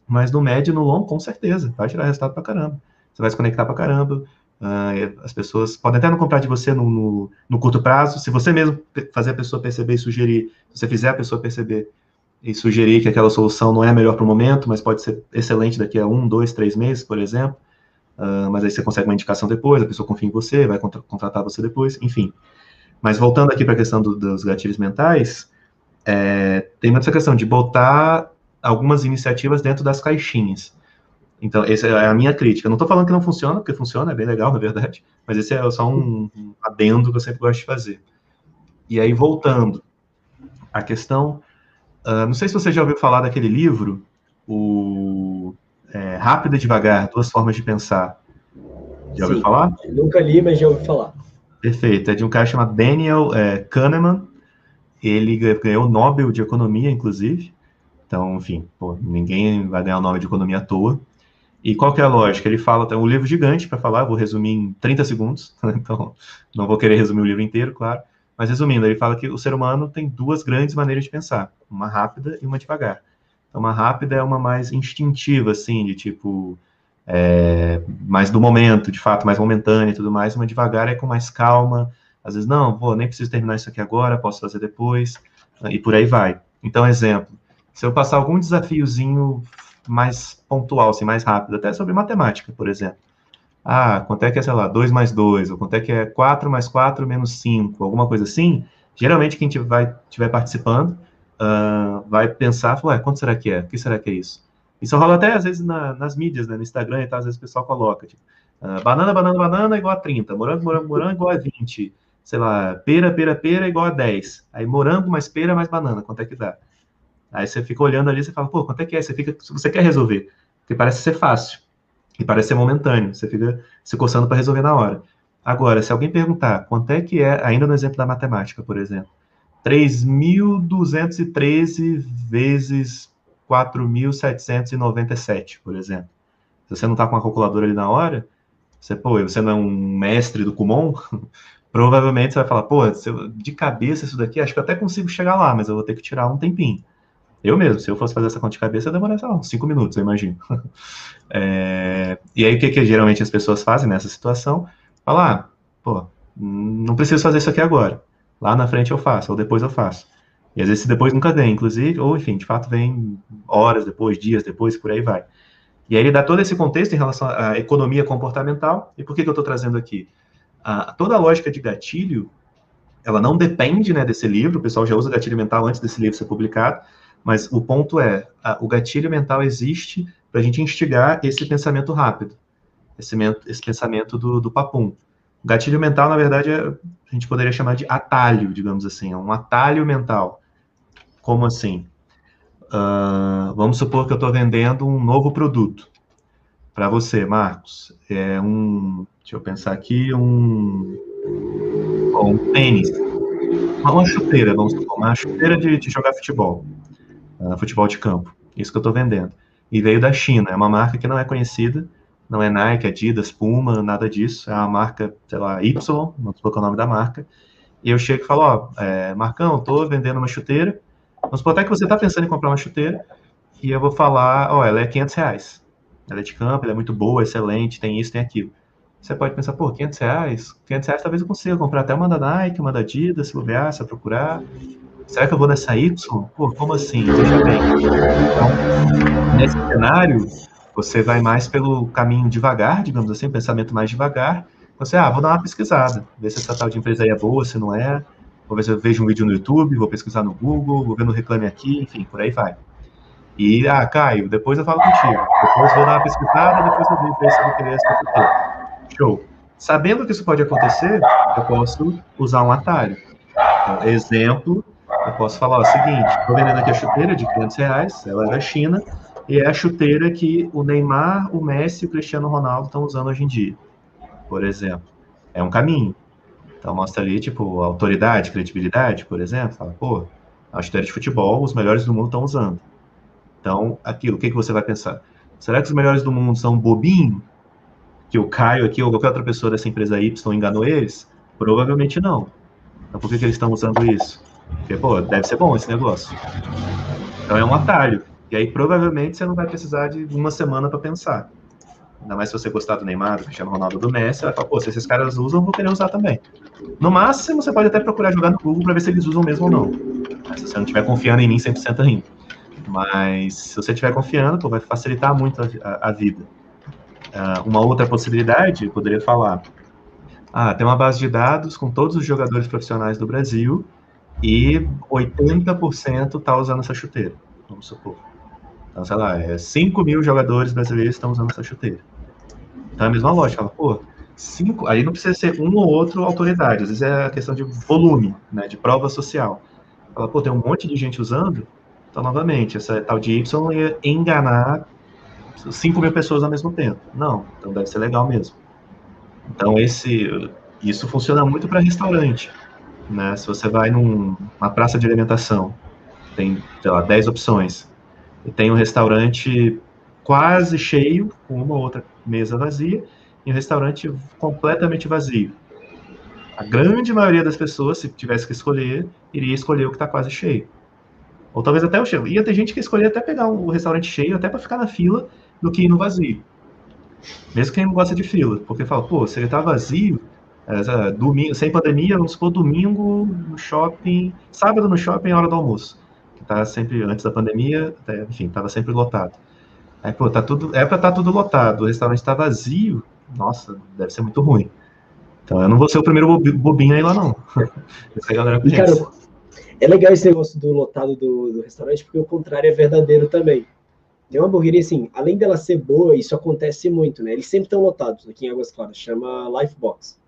mas no médio e no longo, com certeza, vai gerar resultado pra caramba. Você vai se conectar pra caramba. Uh, as pessoas podem até não comprar de você no, no, no, curto prazo. Se você mesmo fazer a pessoa perceber e sugerir, se você fizer a pessoa perceber e sugerir que aquela solução não é a melhor para o momento, mas pode ser excelente daqui a um, dois, três meses, por exemplo. Uh, mas aí você consegue uma indicação depois, a pessoa confia em você, vai contra contratar você depois, enfim. Mas voltando aqui para a questão do, dos gatilhos mentais, é, tem muita essa questão de botar algumas iniciativas dentro das caixinhas. Então, essa é a minha crítica. Não estou falando que não funciona, porque funciona, é bem legal, na verdade, mas esse é só um, um adendo que eu sempre gosto de fazer. E aí, voltando, a questão. Uh, não sei se você já ouviu falar daquele livro, o é, Rápido e Devagar, Duas Formas de Pensar. Já Sim, ouviu falar? Nunca li, mas já ouvi falar. Perfeito. É de um cara chamado Daniel é, Kahneman. Ele ganhou o Nobel de Economia, inclusive. Então, enfim, pô, ninguém vai ganhar o Nobel de Economia à toa. E qual que é a lógica? Ele fala, tem um livro gigante para falar, vou resumir em 30 segundos, então não vou querer resumir o livro inteiro, claro. Mas resumindo, ele fala que o ser humano tem duas grandes maneiras de pensar, uma rápida e uma devagar. Então, uma rápida é uma mais instintiva, assim, de tipo, é, mais do momento, de fato, mais momentânea e tudo mais. Uma devagar é com mais calma, às vezes, não, vou, nem preciso terminar isso aqui agora, posso fazer depois, e por aí vai. Então, exemplo, se eu passar algum desafiozinho mais pontual, assim, mais rápido, até sobre matemática, por exemplo. Ah, quanto é que é, sei lá, 2 mais 2, ou quanto é que é 4 mais 4 menos 5, alguma coisa assim, geralmente quem estiver tiver participando uh, vai pensar, ué, quanto será que é? O que será que é isso? Isso rola até, às vezes, na, nas mídias, né, no Instagram e tal, às vezes o pessoal coloca, tipo, uh, banana, banana, banana igual a 30, morango, morango, morango igual a 20, sei lá, pera, pera, pera igual a 10, aí morango mais pera mais banana, quanto é que dá? Aí você fica olhando ali, você fala, pô, quanto é que é? Você fica, você quer resolver, porque parece ser fácil e parece ser momentâneo. Você fica se coçando para resolver na hora. Agora, se alguém perguntar quanto é que é, ainda no exemplo da matemática, por exemplo, 3.213 vezes 4.797, por exemplo. Se você não está com a calculadora ali na hora, você, pô, você não é um mestre do Kumon, provavelmente você vai falar, pô, de cabeça isso daqui, acho que eu até consigo chegar lá, mas eu vou ter que tirar um tempinho. Eu mesmo, se eu fosse fazer essa conta de cabeça, eu demoraria, sei lá, uns cinco minutos, eu imagino. é, e aí, o que, que geralmente as pessoas fazem nessa situação? Falar, ah, pô, não preciso fazer isso aqui agora. Lá na frente eu faço, ou depois eu faço. E às vezes depois nunca vem, inclusive, ou enfim, de fato vem horas depois, dias depois, por aí vai. E aí ele dá todo esse contexto em relação à economia comportamental. E por que, que eu estou trazendo aqui? A, toda a lógica de gatilho, ela não depende né, desse livro, o pessoal já usa gatilho mental antes desse livro ser publicado, mas o ponto é, o gatilho mental existe para a gente instigar esse pensamento rápido, esse, esse pensamento do, do papum. Gatilho mental, na verdade, é, a gente poderia chamar de atalho, digamos assim, é um atalho mental. Como assim? Uh, vamos supor que eu estou vendendo um novo produto para você, Marcos. É um, deixa eu pensar aqui, um, um tênis, uma chuteira, vamos supor, uma chuteira de, de jogar futebol uh, futebol de campo. Isso que eu estou vendendo. e veio da China. É uma marca que não é conhecida, não é Nike, Adidas, Puma, nada disso. É uma marca, sei lá, Y, não sei qual é o nome da marca. E eu chego e falo, ó, é, Marcão, tô vendendo uma chuteira. Vamos supor até que você tá pensando em comprar uma chuteira. E eu vou falar, ó, ela é 500 reais. Ela é de campo, ela é muito boa, excelente, tem isso, tem aquilo. Você pode pensar, pô, 500 reais? 500 reais talvez eu consiga comprar até uma da Nike, uma da Adidas, se bobear, se eu procurar. Será que eu vou nessa Y? Pô, como assim? Veja bem. Então, nesse cenário, você vai mais pelo caminho devagar, digamos assim, pensamento mais devagar. Você, ah, vou dar uma pesquisada, ver se essa tal de empresa aí é boa, se não é. Vou ver se eu vejo um vídeo no YouTube, vou pesquisar no Google, vou ver no Reclame Aqui, enfim, por aí vai. E, ah, Caio, depois eu falo contigo. Depois vou dar uma pesquisada, depois eu vejo ver se eu querer essa chuteira. Show. Sabendo que isso pode acontecer, eu posso usar um atalho. Então, exemplo, eu posso falar o seguinte, estou vendendo aqui a chuteira de 500 reais, ela é da China, e é a chuteira que o Neymar, o Messi e o Cristiano Ronaldo estão usando hoje em dia, por exemplo. É um caminho. Então mostra ali, tipo, autoridade, credibilidade, por exemplo. Fala, pô, a chuteira de futebol, os melhores do mundo estão usando. Então, aquilo, o que, que você vai pensar? Será que os melhores do mundo são bobinho? Que o Caio aqui ou qualquer outra pessoa dessa empresa Y enganou eles? Provavelmente não. Então, por que, que eles estão usando isso? Porque, pô, deve ser bom esse negócio. Então é um atalho. E aí provavelmente você não vai precisar de uma semana para pensar. Ainda mais se você gostar do Neymar, do Cristiano Ronaldo, do Messi, vai falar, pô, se esses caras usam, eu vou querer usar também. No máximo, você pode até procurar jogar no Google para ver se eles usam mesmo ou não. Mas se você não estiver confiando em mim 100% ainda. Mas se você estiver confiando, pô, vai facilitar muito a, a, a vida. Uh, uma outra possibilidade, eu poderia falar, ah, tem uma base de dados com todos os jogadores profissionais do Brasil, e 80% está usando essa chuteira, vamos supor. Então, sei lá, é 5 mil jogadores brasileiros estão usando essa chuteira. Então é a mesma lógica, fala, pô, cinco, aí não precisa ser um ou outro autoridade, às vezes é a questão de volume, né, de prova social. Fala, pô, tem um monte de gente usando, então, novamente, essa tal de Y ia enganar 5 mil pessoas ao mesmo tempo. Não, então deve ser legal mesmo. Então, esse, isso funciona muito para restaurante. Né? Se você vai numa praça de alimentação, tem, sei lá, 10 opções, e tem um restaurante quase cheio, com uma ou outra mesa vazia, e um restaurante completamente vazio. A grande maioria das pessoas, se tivesse que escolher, iria escolher o que está quase cheio. Ou talvez até o cheio. Ia ter gente que escolher até pegar um restaurante cheio, até para ficar na fila, do que ir no vazio. Mesmo quem não gosta de fila, porque fala, pô, se ele está vazio, domingo, sem pandemia, vamos supor, domingo no shopping, sábado no shopping, hora do almoço. Tá sempre, antes da pandemia, enfim, tava sempre lotado. Aí, pô, tá tudo, é para estar tá tudo lotado, o restaurante tá vazio, nossa, deve ser muito ruim. Então eu não vou ser o primeiro bobinho aí lá, não. Essa galera e, cara, é legal esse negócio do lotado do, do restaurante, porque o contrário é verdadeiro também. Tem uma hamburgueria, assim, além dela ser boa, isso acontece muito, né? Eles sempre estão lotados aqui em Águas Claras, chama Lifebox.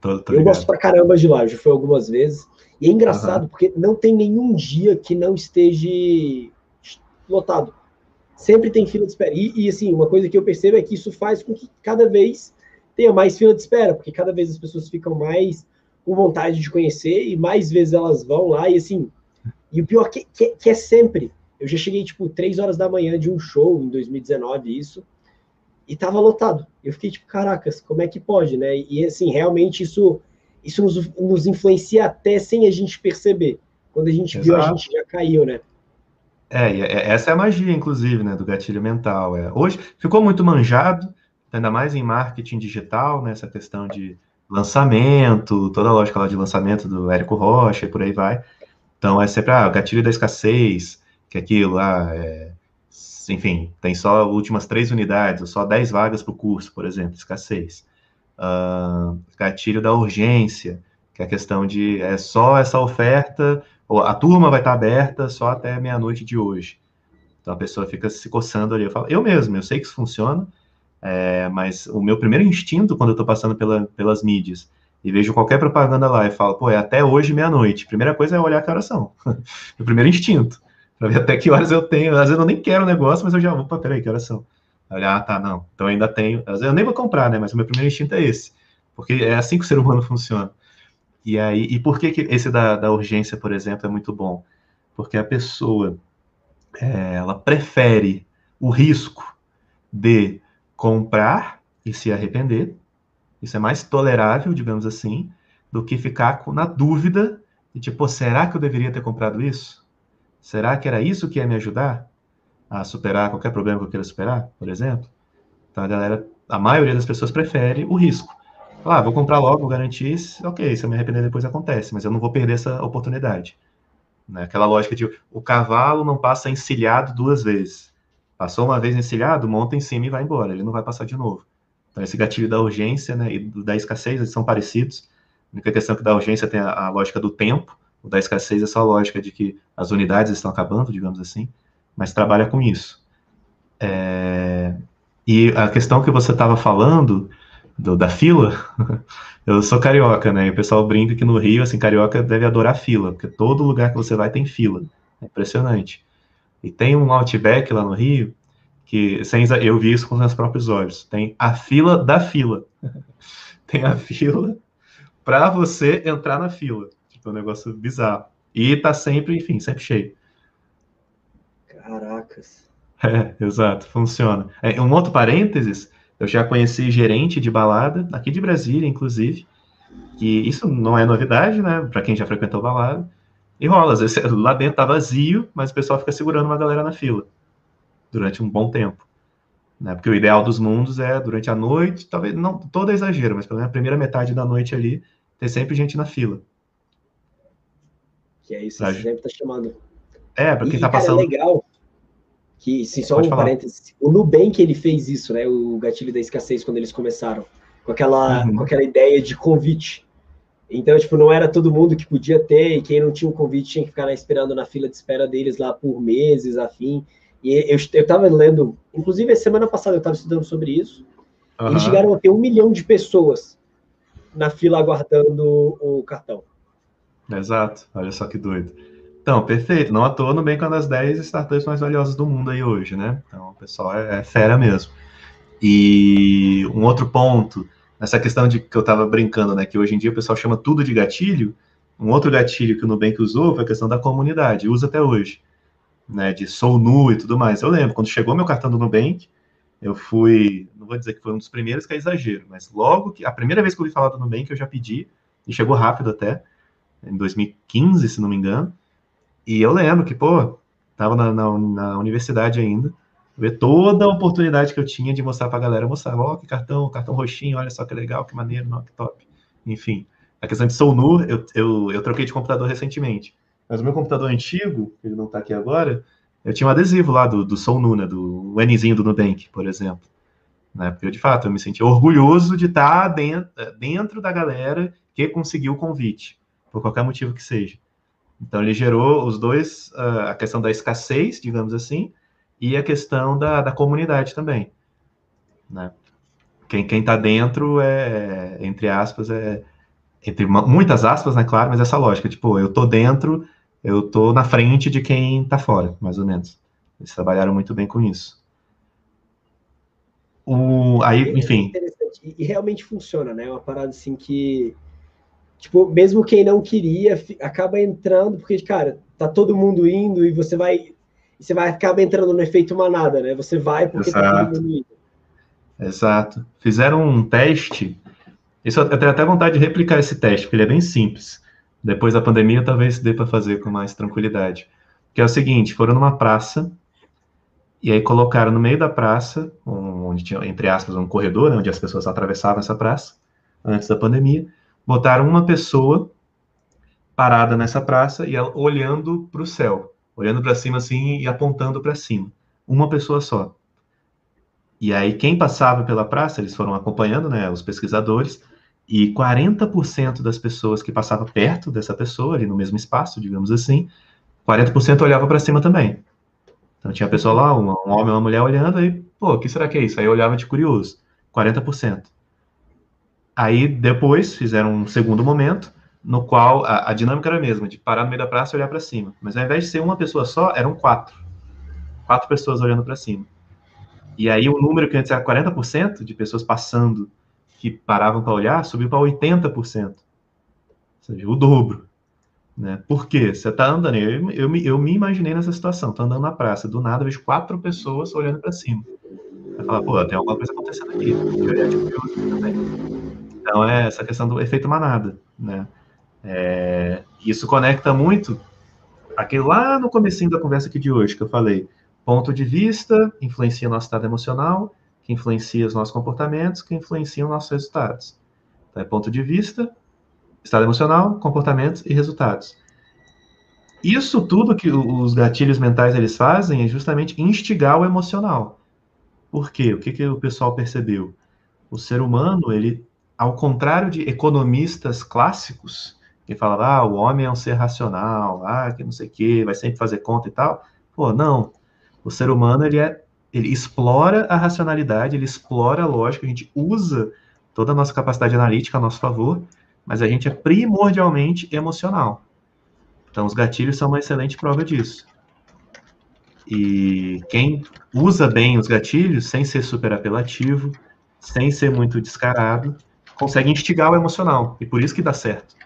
Tô, tô eu gosto pra caramba de lá, já fui algumas vezes. E é engraçado, uhum. porque não tem nenhum dia que não esteja lotado. Sempre tem fila de espera. E, e, assim, uma coisa que eu percebo é que isso faz com que cada vez tenha mais fila de espera, porque cada vez as pessoas ficam mais com vontade de conhecer e mais vezes elas vão lá. E assim, e o pior é que, que, que é sempre. Eu já cheguei, tipo, três horas da manhã de um show em 2019, isso e tava lotado. Eu fiquei tipo, caracas, como é que pode, né? E assim, realmente isso, isso nos, nos influencia até sem a gente perceber. Quando a gente Exato. viu, a gente já caiu, né? É, é, essa é a magia, inclusive, né, do gatilho mental. É. Hoje ficou muito manjado, ainda mais em marketing digital, né, essa questão de lançamento, toda a lógica lá de lançamento do Érico Rocha e por aí vai. Então é sempre ah, o gatilho da escassez, que é aquilo lá, é, enfim, tem só últimas três unidades, ou só dez vagas para o curso, por exemplo, escassez. Uh, gatilho da urgência, que é a questão de é só essa oferta, ou a turma vai estar aberta só até meia-noite de hoje. Então a pessoa fica se coçando ali. Eu falo, eu mesmo, eu sei que isso funciona, é, mas o meu primeiro instinto quando eu estou passando pela, pelas mídias e vejo qualquer propaganda lá e falo, pô, é até hoje meia-noite. Primeira coisa é olhar que horas são. o primeiro instinto para ver até que horas eu tenho. Às vezes eu nem quero o negócio, mas eu já vou, peraí, que horas são? Olha, ah, tá, não. Então ainda tenho. Eu nem vou comprar, né? Mas o meu primeiro instinto é esse. Porque é assim que o ser humano funciona. E aí, e por que, que esse da, da urgência, por exemplo, é muito bom? Porque a pessoa é, ela prefere o risco de comprar e se arrepender. Isso é mais tolerável, digamos assim, do que ficar na dúvida de tipo, será que eu deveria ter comprado isso? Será que era isso que ia me ajudar a superar qualquer problema que eu queira superar, por exemplo? Então a galera, a maioria das pessoas prefere o risco. Ah, vou comprar logo, vou garantir, ok, se eu me arrepender depois acontece, mas eu não vou perder essa oportunidade. Né? Aquela lógica de o cavalo não passa encilhado duas vezes. Passou uma vez encilhado, monta em cima e vai embora, ele não vai passar de novo. Então esse gatilho da urgência né, e da escassez eles são parecidos. A única questão é que da urgência tem a, a lógica do tempo, o da escassez é só a lógica de que as unidades estão acabando, digamos assim, mas trabalha com isso. É... E a questão que você estava falando do, da fila, eu sou carioca, né? E o pessoal brinca que no Rio, assim, carioca deve adorar fila, porque todo lugar que você vai tem fila. É impressionante. E tem um Outback lá no Rio, que sem, eu vi isso com os meus próprios olhos. Tem a fila da fila. tem a fila para você entrar na fila. Tipo, um negócio bizarro. E tá sempre, enfim, sempre cheio. Caracas. É, exato, funciona. É, um outro parênteses, eu já conheci gerente de balada, aqui de Brasília, inclusive, que isso não é novidade, né, para quem já frequentou balada, e rola, às vezes lá dentro tá vazio, mas o pessoal fica segurando uma galera na fila, durante um bom tempo. Né, porque o ideal dos mundos é, durante a noite, talvez, não todo é exagero, mas pelo menos a primeira metade da noite ali, ter sempre gente na fila. Que é isso, você sempre tá chamando. É, para quem e, tá passando... é legal que, sim, só Pode um falar. parênteses, o Nubank ele fez isso, né? O gatilho da escassez quando eles começaram, com aquela, uhum. com aquela ideia de convite. Então, tipo, não era todo mundo que podia ter, e quem não tinha um convite tinha que ficar esperando na fila de espera deles lá por meses, afim. E eu, eu tava lendo, inclusive, semana passada eu estava estudando sobre isso. Uhum. Eles chegaram a ter um milhão de pessoas na fila aguardando o cartão. Exato, olha só que doido. Então, perfeito. Não à toa, no com uma das 10 startups mais valiosas do mundo aí hoje, né? Então, o pessoal é, é fera mesmo. E um outro ponto, nessa questão de que eu estava brincando, né? Que hoje em dia o pessoal chama tudo de gatilho. Um outro gatilho que o Nubank usou foi a questão da comunidade, usa até hoje, né? De sou nu e tudo mais. Eu lembro, quando chegou meu cartão do Nubank, eu fui, não vou dizer que foi um dos primeiros, que é exagero, mas logo que, a primeira vez que eu ouvi falar do Nubank, eu já pedi, e chegou rápido até, em 2015, se não me engano, e eu lembro que, pô, tava na, na, na universidade ainda, ver toda a oportunidade que eu tinha de mostrar pra galera, mostrar, ó, oh, que cartão, cartão roxinho, olha só que legal, que maneiro, não, que top. Enfim, a questão de sou nu, eu, eu, eu troquei de computador recentemente. Mas o meu computador antigo, ele não tá aqui agora, eu tinha um adesivo lá do, do Sou Nu, né, do Nzinho do Nubank, por exemplo. Né, porque, eu, de fato, eu me senti orgulhoso de estar dentro, dentro da galera que conseguiu o convite, por qualquer motivo que seja. Então ele gerou os dois, a questão da escassez, digamos assim, e a questão da, da comunidade também. Né? Quem está dentro é, entre aspas, é entre muitas aspas, né, claro, mas essa lógica, tipo, eu tô dentro, eu tô na frente de quem está fora, mais ou menos. Eles trabalharam muito bem com isso. O, aí, é enfim. E realmente funciona, né? É uma parada assim que tipo, mesmo quem não queria, acaba entrando, porque, cara, tá todo mundo indo e você vai. Você vai acabar entrando no efeito manada, né? Você vai porque Exato. tá todo mundo indo. Exato. Fizeram um teste. Isso eu tenho até vontade de replicar esse teste, porque ele é bem simples. Depois da pandemia, talvez dê para fazer com mais tranquilidade. Que é o seguinte: foram numa praça, e aí colocaram no meio da praça, onde tinha, entre aspas, um corredor, né, onde as pessoas atravessavam essa praça, antes da pandemia, botaram uma pessoa parada nessa praça e ela olhando para o céu, olhando para cima assim e apontando para cima. Uma pessoa só. E aí quem passava pela praça, eles foram acompanhando, né, os pesquisadores, e 40% das pessoas que passavam perto dessa pessoa, ali no mesmo espaço, digamos assim, 40% olhava para cima também. Então tinha a pessoa lá, um, homem e uma mulher olhando, aí, pô, o que será que é isso? Aí olhava de curioso, 40%. Aí depois fizeram um segundo momento, no qual a, a, dinâmica era a mesma, de parar no meio da praça e olhar para cima. Mas ao invés de ser uma pessoa só, eram quatro. Quatro pessoas olhando para cima. E aí o número que antes era 40% de pessoas passando que paravam para olhar, subiu para 80%. Ou seja, o dobro. Né? Por quê? Você está andando, eu, eu, eu, me imaginei nessa situação, tô andando na praça, do nada vejo quatro pessoas olhando para cima. Vai falar, pô, tem alguma coisa acontecendo aqui. Então é essa questão do efeito manada, né? É, isso conecta muito aquele lá no comecinho da conversa aqui de hoje que eu falei. Ponto de vista influencia nosso estado emocional, que influencia os nossos comportamentos, que influenciam nossos resultados. Então, é ponto de vista, estado emocional, comportamentos e resultados. Isso tudo que os gatilhos mentais eles fazem é justamente instigar o emocional. Por quê? O que, que o pessoal percebeu? O ser humano, ele, ao contrário de economistas clássicos, que falavam, ah, o homem é um ser racional, ah, que não sei o quê, vai sempre fazer conta e tal. Pô, não. O ser humano, ele é ele explora a racionalidade, ele explora a lógica, a gente usa toda a nossa capacidade analítica a nosso favor, mas a gente é primordialmente emocional. Então, os gatilhos são uma excelente prova disso. E quem usa bem os gatilhos, sem ser super apelativo, sem ser muito descarado, consegue instigar o emocional. E por isso que dá certo.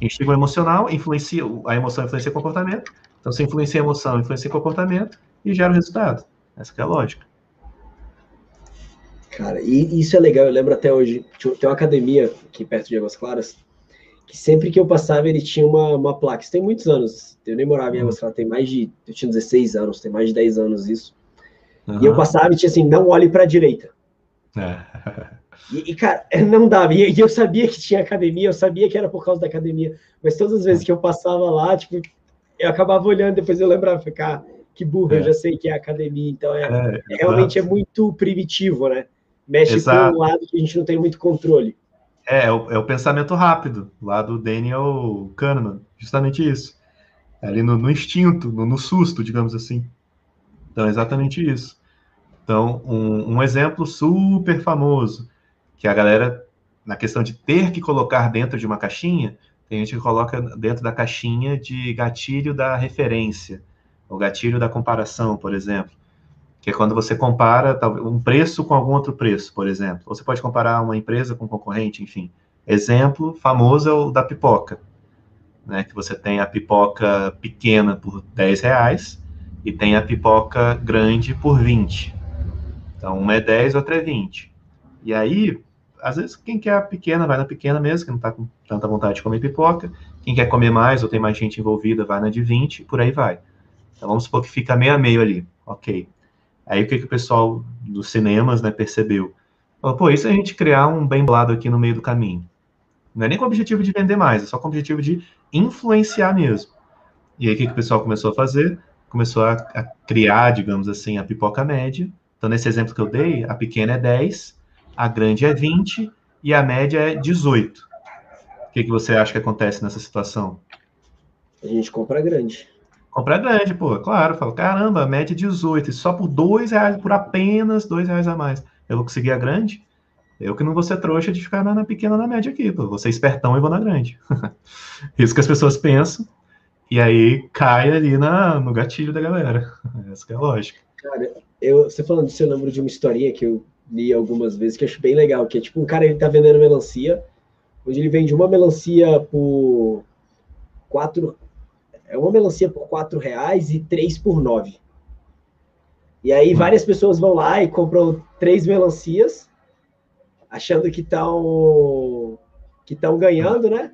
Instiga o emocional, influencia, a emoção influencia o comportamento. Então, se influencia a emoção, influencia o comportamento e gera o resultado. Essa é a lógica. Cara, e isso é legal, eu lembro até hoje, tem uma academia aqui perto de Águas Claras, que sempre que eu passava ele tinha uma, uma placa, isso tem muitos anos, eu nem morava em Águas Claras, tem mais de, eu tinha 16 anos, tem mais de 10 anos isso, uhum. e eu passava e tinha assim, não olhe para a direita. É. E, e, cara, não dava, e, eu sabia que tinha academia, eu sabia que era por causa da academia, mas todas as vezes que eu passava lá, tipo, eu acabava olhando, depois eu lembrava, cara, que burro, é. eu já sei que é academia, então é, é realmente é muito primitivo, né? Mexe Exato. com um lado que a gente não tem muito controle. É, é o, é o pensamento rápido, lá do Daniel Kahneman, justamente isso. É ali no, no instinto, no, no, susto, digamos assim. Então, é exatamente isso. Então, um, um exemplo super famoso, que a galera, na questão de ter que colocar dentro de uma caixinha, tem gente que coloca dentro da caixinha de gatilho da referência o gatilho da comparação, por exemplo, que é quando você compara um preço com algum outro preço, por exemplo. Ou você pode comparar uma empresa com um concorrente, enfim. Exemplo famoso é o da pipoca, né? Que você tem a pipoca pequena por 10 reais e tem a pipoca grande por 20. Então, uma é 10, outra é 20. E aí, às vezes, quem quer a pequena vai na pequena mesmo, que não está com tanta vontade de comer pipoca. Quem quer comer mais ou tem mais gente envolvida vai na de 20, por aí vai. Então vamos supor que fica meio a meio ali, ok. Aí o que, que o pessoal dos cinemas né, percebeu? Falou, pô, se a gente criar um bem bolado aqui no meio do caminho? Não é nem com o objetivo de vender mais, é só com o objetivo de influenciar mesmo. E aí o que, que o pessoal começou a fazer? Começou a, a criar, digamos assim, a pipoca média. Então, nesse exemplo que eu dei, a pequena é 10, a grande é 20 e a média é 18. O que, que você acha que acontece nessa situação? A gente compra grande. Comprar grande, pô, claro. Falo, caramba, média 18, e só por dois reais, por apenas dois reais a mais. Eu vou conseguir a grande? Eu que não vou ser trouxa de ficar na, na pequena na média aqui, pô. Vou ser espertão e vou na grande. Isso que as pessoas pensam. E aí cai ali na, no gatilho da galera. Essa é a lógica. Cara, eu, você falando disso, eu lembro de uma historinha que eu li algumas vezes que acho bem legal, que é tipo um cara ele tá vendendo melancia, onde ele vende uma melancia por quatro, é uma melancia por quatro reais e três por nove. E aí hum. várias pessoas vão lá e compram três melancias, achando que estão que estão ganhando, né?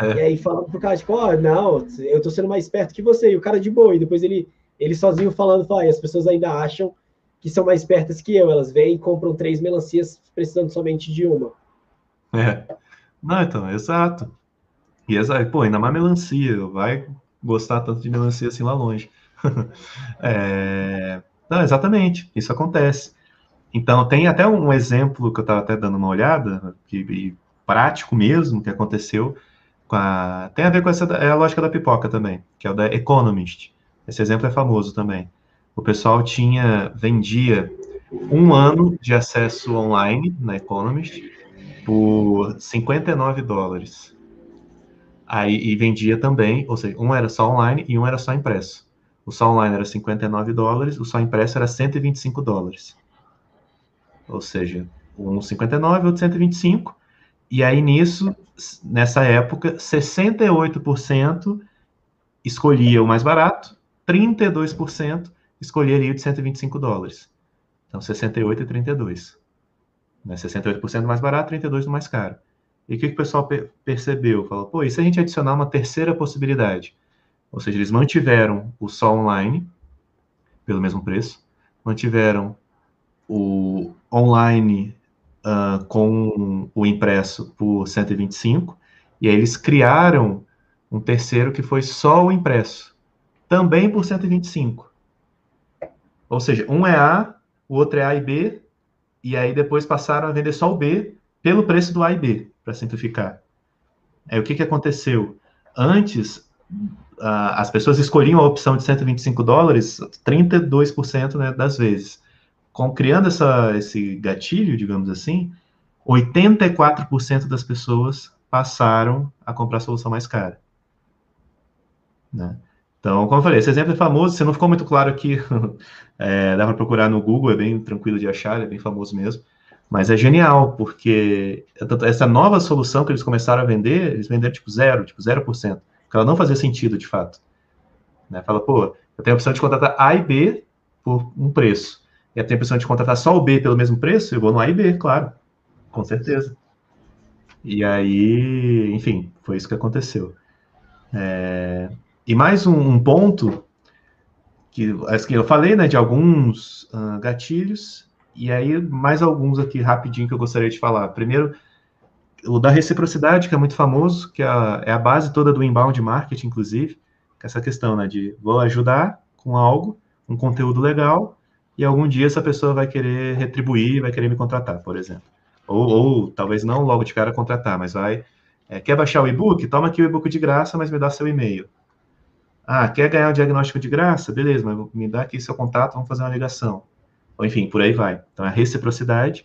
É. E aí falam pro cara, tipo, ó, oh, não, eu tô sendo mais esperto que você, e o cara de boa, e depois ele, ele sozinho falando, fala, e as pessoas ainda acham que são mais espertas que eu, elas vêm e compram três melancias precisando somente de uma. É. Não, então, exato. E exato, pô, ainda mais melancia, vai gostar tanto de melancia assim lá longe. é... Não, exatamente, isso acontece. Então, tem até um exemplo que eu estava até dando uma olhada, que, prático mesmo, que aconteceu, a... tem a ver com essa é a lógica da pipoca também, que é o da Economist. Esse exemplo é famoso também. O pessoal tinha, vendia um ano de acesso online na Economist por 59 dólares. Aí, e vendia também, ou seja, um era só online e um era só impresso. O só online era 59 dólares, o só impresso era 125 dólares. Ou seja, um 59, outro 125. E aí nisso nessa época, 68% escolhia o mais barato, 32% escolheria o de 125 dólares. Então, 68 e 32. Né? 68% mais barato, 32% mais caro. E o que, que o pessoal percebeu? Falou, pô, e se a gente adicionar uma terceira possibilidade? Ou seja, eles mantiveram o só online pelo mesmo preço, mantiveram o online uh, com o impresso por 125, e aí eles criaram um terceiro que foi só o impresso, também por 125. Ou seja, um é A, o outro é A e B, e aí depois passaram a vender só o B pelo preço do A e B, para simplificar. Aí o que, que aconteceu? Antes, uh, as pessoas escolhiam a opção de 125 dólares 32% né, das vezes. Com, criando essa, esse gatilho, digamos assim, 84% das pessoas passaram a comprar a solução mais cara. Né? Então, como eu falei, esse exemplo é famoso, se não ficou muito claro aqui, é, dá para procurar no Google, é bem tranquilo de achar, é bem famoso mesmo. Mas é genial, porque essa nova solução que eles começaram a vender, eles venderam tipo zero, tipo 0%, porque ela não fazia sentido de fato. Né? Fala, pô, eu tenho a opção de contratar A e B por um preço. E eu tenho a opção de contratar só o B pelo mesmo preço, eu vou no A e B, claro, com certeza. E aí, enfim, foi isso que aconteceu. É... E mais um, um ponto que, que eu falei, né, de alguns uh, gatilhos, e aí, mais alguns aqui rapidinho que eu gostaria de falar. Primeiro, o da reciprocidade, que é muito famoso, que é a, é a base toda do inbound marketing, inclusive, que é essa questão, né, de vou ajudar com algo, um conteúdo legal, e algum dia essa pessoa vai querer retribuir, vai querer me contratar, por exemplo. Ou, ou talvez não logo de cara contratar, mas vai, é, quer baixar o e-book? Toma aqui o e-book de graça, mas me dá seu e-mail. Ah, quer ganhar o diagnóstico de graça? Beleza, mas me dá aqui seu contato, vamos fazer uma ligação enfim, por aí vai. Então, é reciprocidade.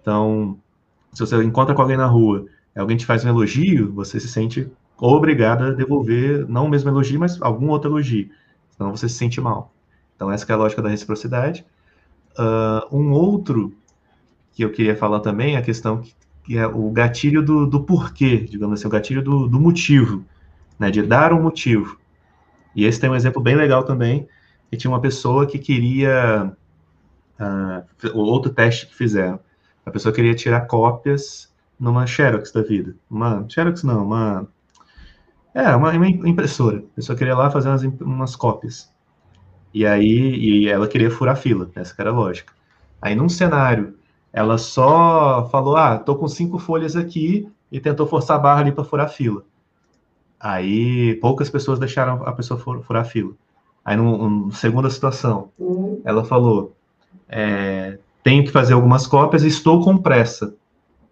Então, se você encontra com alguém na rua, alguém te faz um elogio, você se sente obrigado a devolver, não o mesmo elogio, mas algum outro elogio. Senão você se sente mal. Então, essa é a lógica da reciprocidade. Uh, um outro que eu queria falar também é a questão que, que é o gatilho do, do, porquê, digamos assim, o gatilho do, do motivo, né, de dar um motivo. E esse tem um exemplo bem legal também, que tinha uma pessoa que queria uh, outro teste que fizeram. A pessoa queria tirar cópias numa Xerox da vida. Uma Xerox não, uma é, uma, uma impressora. A pessoa queria lá fazer umas, umas cópias. E aí e ela queria furar fila, essa era a lógica. Aí num cenário, ela só falou: "Ah, tô com cinco folhas aqui" e tentou forçar a barra ali para furar fila. Aí poucas pessoas deixaram a pessoa furar fila. Aí, numa segunda situação, uhum. ela falou: é, tenho que fazer algumas cópias, estou com pressa.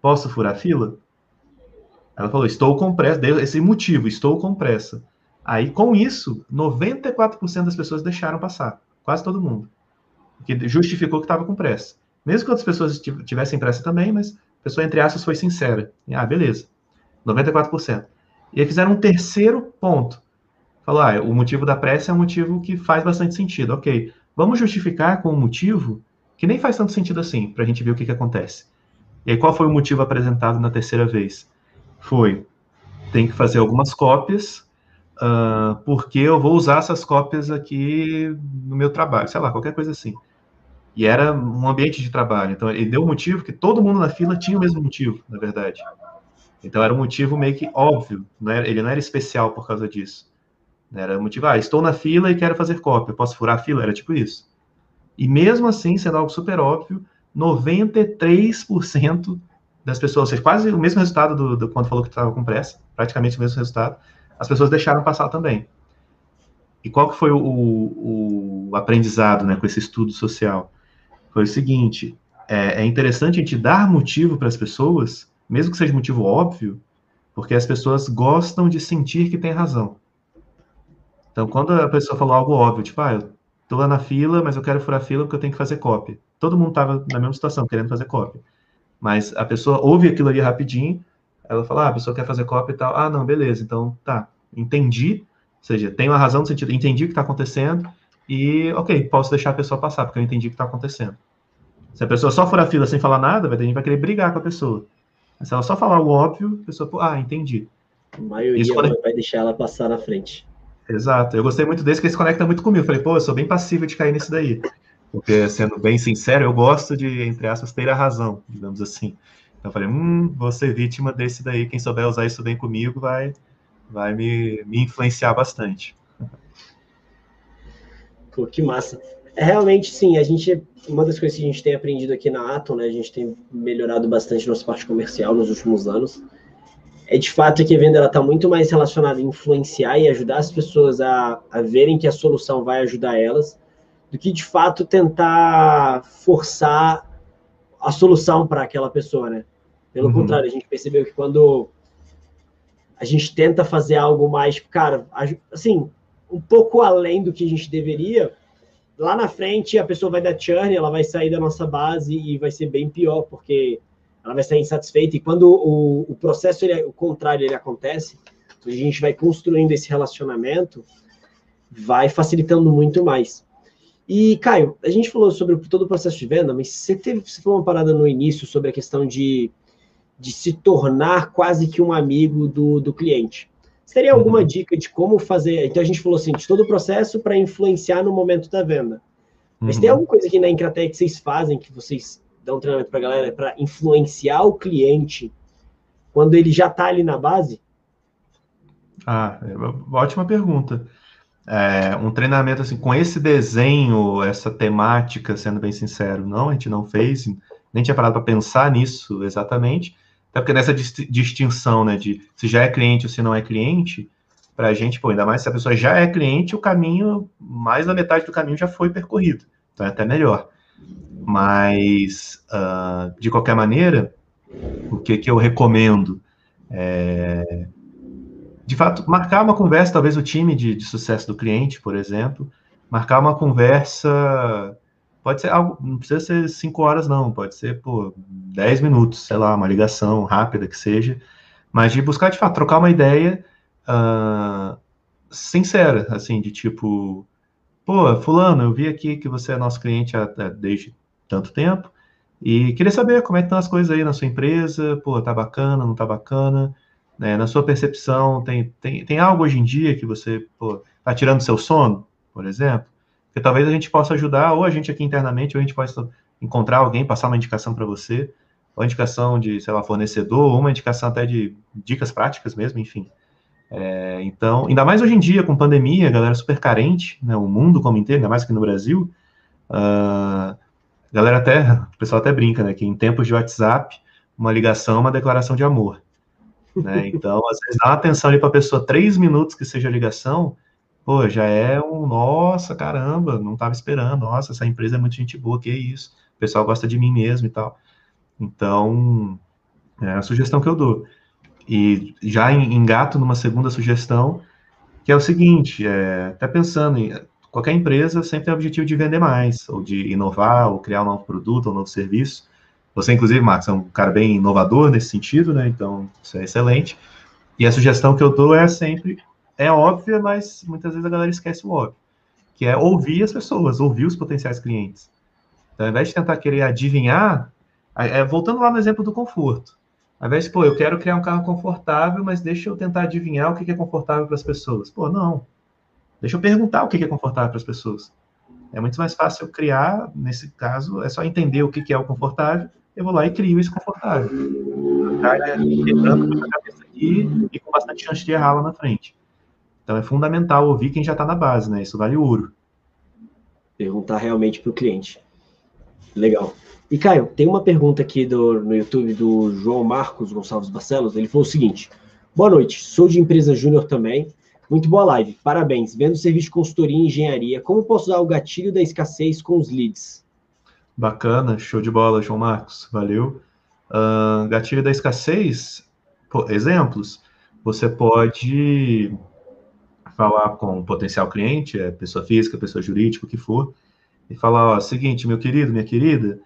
Posso furar a fila? Ela falou, estou com pressa, deu esse motivo, estou com pressa. Aí, com isso, 94% das pessoas deixaram passar, quase todo mundo. Que justificou que estava com pressa. Mesmo que outras pessoas tivessem pressa também, mas a pessoa, entre aspas, foi sincera. ah, beleza. 94%. E aí fizeram um terceiro ponto. Falou, ah, o motivo da pressa é um motivo que faz bastante sentido. Ok, vamos justificar com um motivo que nem faz tanto sentido assim, para a gente ver o que, que acontece. E aí, qual foi o motivo apresentado na terceira vez? Foi, tem que fazer algumas cópias, uh, porque eu vou usar essas cópias aqui no meu trabalho, sei lá, qualquer coisa assim. E era um ambiente de trabalho, então ele deu um motivo que todo mundo na fila tinha o mesmo motivo, na verdade. Então era um motivo meio que óbvio, não era, ele não era especial por causa disso. Era um motivo, ah, estou na fila e quero fazer cópia, posso furar a fila? Era tipo isso. E mesmo assim, sendo algo super óbvio, 93% das pessoas, ou seja, quase o mesmo resultado do, do quando falou que estava com pressa, praticamente o mesmo resultado, as pessoas deixaram passar também. E qual que foi o, o, o aprendizado né, com esse estudo social? Foi o seguinte, é, é interessante a gente dar motivo para as pessoas, mesmo que seja motivo óbvio, porque as pessoas gostam de sentir que tem razão. Então, quando a pessoa falou algo óbvio, tipo, ah, eu Estou lá na fila, mas eu quero furar a fila porque eu tenho que fazer cópia. Todo mundo estava na mesma situação, querendo fazer cópia. Mas a pessoa ouve aquilo ali rapidinho, ela fala, ah, a pessoa quer fazer cópia e tal. Ah, não, beleza, então tá, entendi. Ou seja, tenho a razão no sentido, entendi o que está acontecendo e, ok, posso deixar a pessoa passar, porque eu entendi o que está acontecendo. Se a pessoa só for a fila sem falar nada, ter gente vai querer brigar com a pessoa. Se ela só falar o óbvio, a pessoa, ah, entendi. A maioria Isso vai, vai deixar ela passar na frente. Exato. Eu gostei muito desse, que ele se conecta muito comigo. Eu falei, pô, eu sou bem passivo de cair nisso daí. Porque, sendo bem sincero, eu gosto de, entre aspas, ter a razão, digamos assim. Então eu falei, hum, vou ser vítima desse daí. Quem souber usar isso bem comigo vai, vai me, me influenciar bastante. Pô, que massa. Realmente, sim, a gente, uma das coisas que a gente tem aprendido aqui na Atom, né, a gente tem melhorado bastante nossa parte comercial nos últimos anos, é de fato que a venda está muito mais relacionada a influenciar e ajudar as pessoas a, a verem que a solução vai ajudar elas, do que de fato tentar forçar a solução para aquela pessoa, né? Pelo uhum. contrário, a gente percebeu que quando a gente tenta fazer algo mais, cara, assim, um pouco além do que a gente deveria, lá na frente a pessoa vai dar churn, ela vai sair da nossa base e vai ser bem pior, porque ela vai sair insatisfeita. E quando o, o processo, ele, o contrário, ele acontece, a gente vai construindo esse relacionamento, vai facilitando muito mais. E, Caio, a gente falou sobre todo o processo de venda, mas você teve, você falou uma parada no início sobre a questão de, de se tornar quase que um amigo do, do cliente. Você teria alguma dica de como fazer? Então a gente falou assim, de todo o processo para influenciar no momento da venda. Mas uhum. tem alguma coisa aqui na Encratec que vocês fazem, que vocês dão treinamento para a galera, para influenciar o cliente quando ele já está ali na base? Ah, é ótima pergunta. É, um treinamento assim, com esse desenho, essa temática, sendo bem sincero, não, a gente não fez, nem tinha parado para pensar nisso exatamente. Até porque nessa distinção, né, de se já é cliente ou se não é cliente, para a gente, pô, ainda mais se a pessoa já é cliente, o caminho, mais da metade do caminho já foi percorrido. Então é até melhor. Mas, uh, de qualquer maneira, o que, que eu recomendo? É, de fato, marcar uma conversa, talvez o time de, de sucesso do cliente, por exemplo, marcar uma conversa Pode ser algo, não precisa ser cinco horas, não, pode ser por dez minutos, sei lá, uma ligação rápida que seja, mas de buscar, de fato, trocar uma ideia uh, sincera, assim, de tipo, pô, fulano, eu vi aqui que você é nosso cliente há, desde tanto tempo, e queria saber como é que estão as coisas aí na sua empresa, pô, tá bacana, não tá bacana, né, na sua percepção, tem, tem, tem algo hoje em dia que você, pô, tá tirando seu sono, por exemplo? Porque talvez a gente possa ajudar, ou a gente aqui internamente, ou a gente possa encontrar alguém, passar uma indicação para você, ou indicação de, sei lá, fornecedor, ou uma indicação até de dicas práticas mesmo, enfim. É, então, ainda mais hoje em dia, com pandemia, a galera super carente, né, o mundo como inteiro, ainda mais aqui no Brasil, uh, galera até, o pessoal até brinca, né, que em tempos de WhatsApp, uma ligação é uma declaração de amor. Né? Então, às vezes, dá uma atenção ali para a pessoa, três minutos que seja a ligação, pô, já é um, nossa, caramba, não estava esperando, nossa, essa empresa é muito gente boa, que isso, o pessoal gosta de mim mesmo e tal. Então, é a sugestão que eu dou. E já engato numa segunda sugestão, que é o seguinte, é, até pensando em, qualquer empresa sempre tem o objetivo de vender mais, ou de inovar, ou criar um novo produto, ou um novo serviço. Você, inclusive, Max, é um cara bem inovador nesse sentido, né? Então, isso é excelente. E a sugestão que eu dou é sempre é óbvia, mas muitas vezes a galera esquece o óbvio, que é ouvir as pessoas, ouvir os potenciais clientes. Então, ao invés de tentar querer adivinhar, é, voltando lá no exemplo do conforto. Ao invés de, pô, eu quero criar um carro confortável, mas deixa eu tentar adivinhar o que é confortável para as pessoas. Pô, não. Deixa eu perguntar o que é confortável para as pessoas. É muito mais fácil eu criar, nesse caso, é só entender o que é o confortável, eu vou lá e crio isso confortável. A carga entrando na cabeça aqui e com bastante chance de errar lá na frente. Então é fundamental ouvir quem já está na base, né? Isso vale ouro. Perguntar realmente para o cliente. Legal. E Caio, tem uma pergunta aqui do, no YouTube do João Marcos Gonçalves Barcelos. Ele falou o seguinte: Boa noite, sou de empresa júnior também. Muito boa live, parabéns. Vendo serviço de consultoria e engenharia, como posso usar o gatilho da escassez com os leads? Bacana, show de bola, João Marcos, valeu. Uh, gatilho da escassez, pô, exemplos. Você pode falar com o potencial cliente, é pessoa física, pessoa jurídica, o que for, e falar, ó, seguinte, meu querido, minha querida,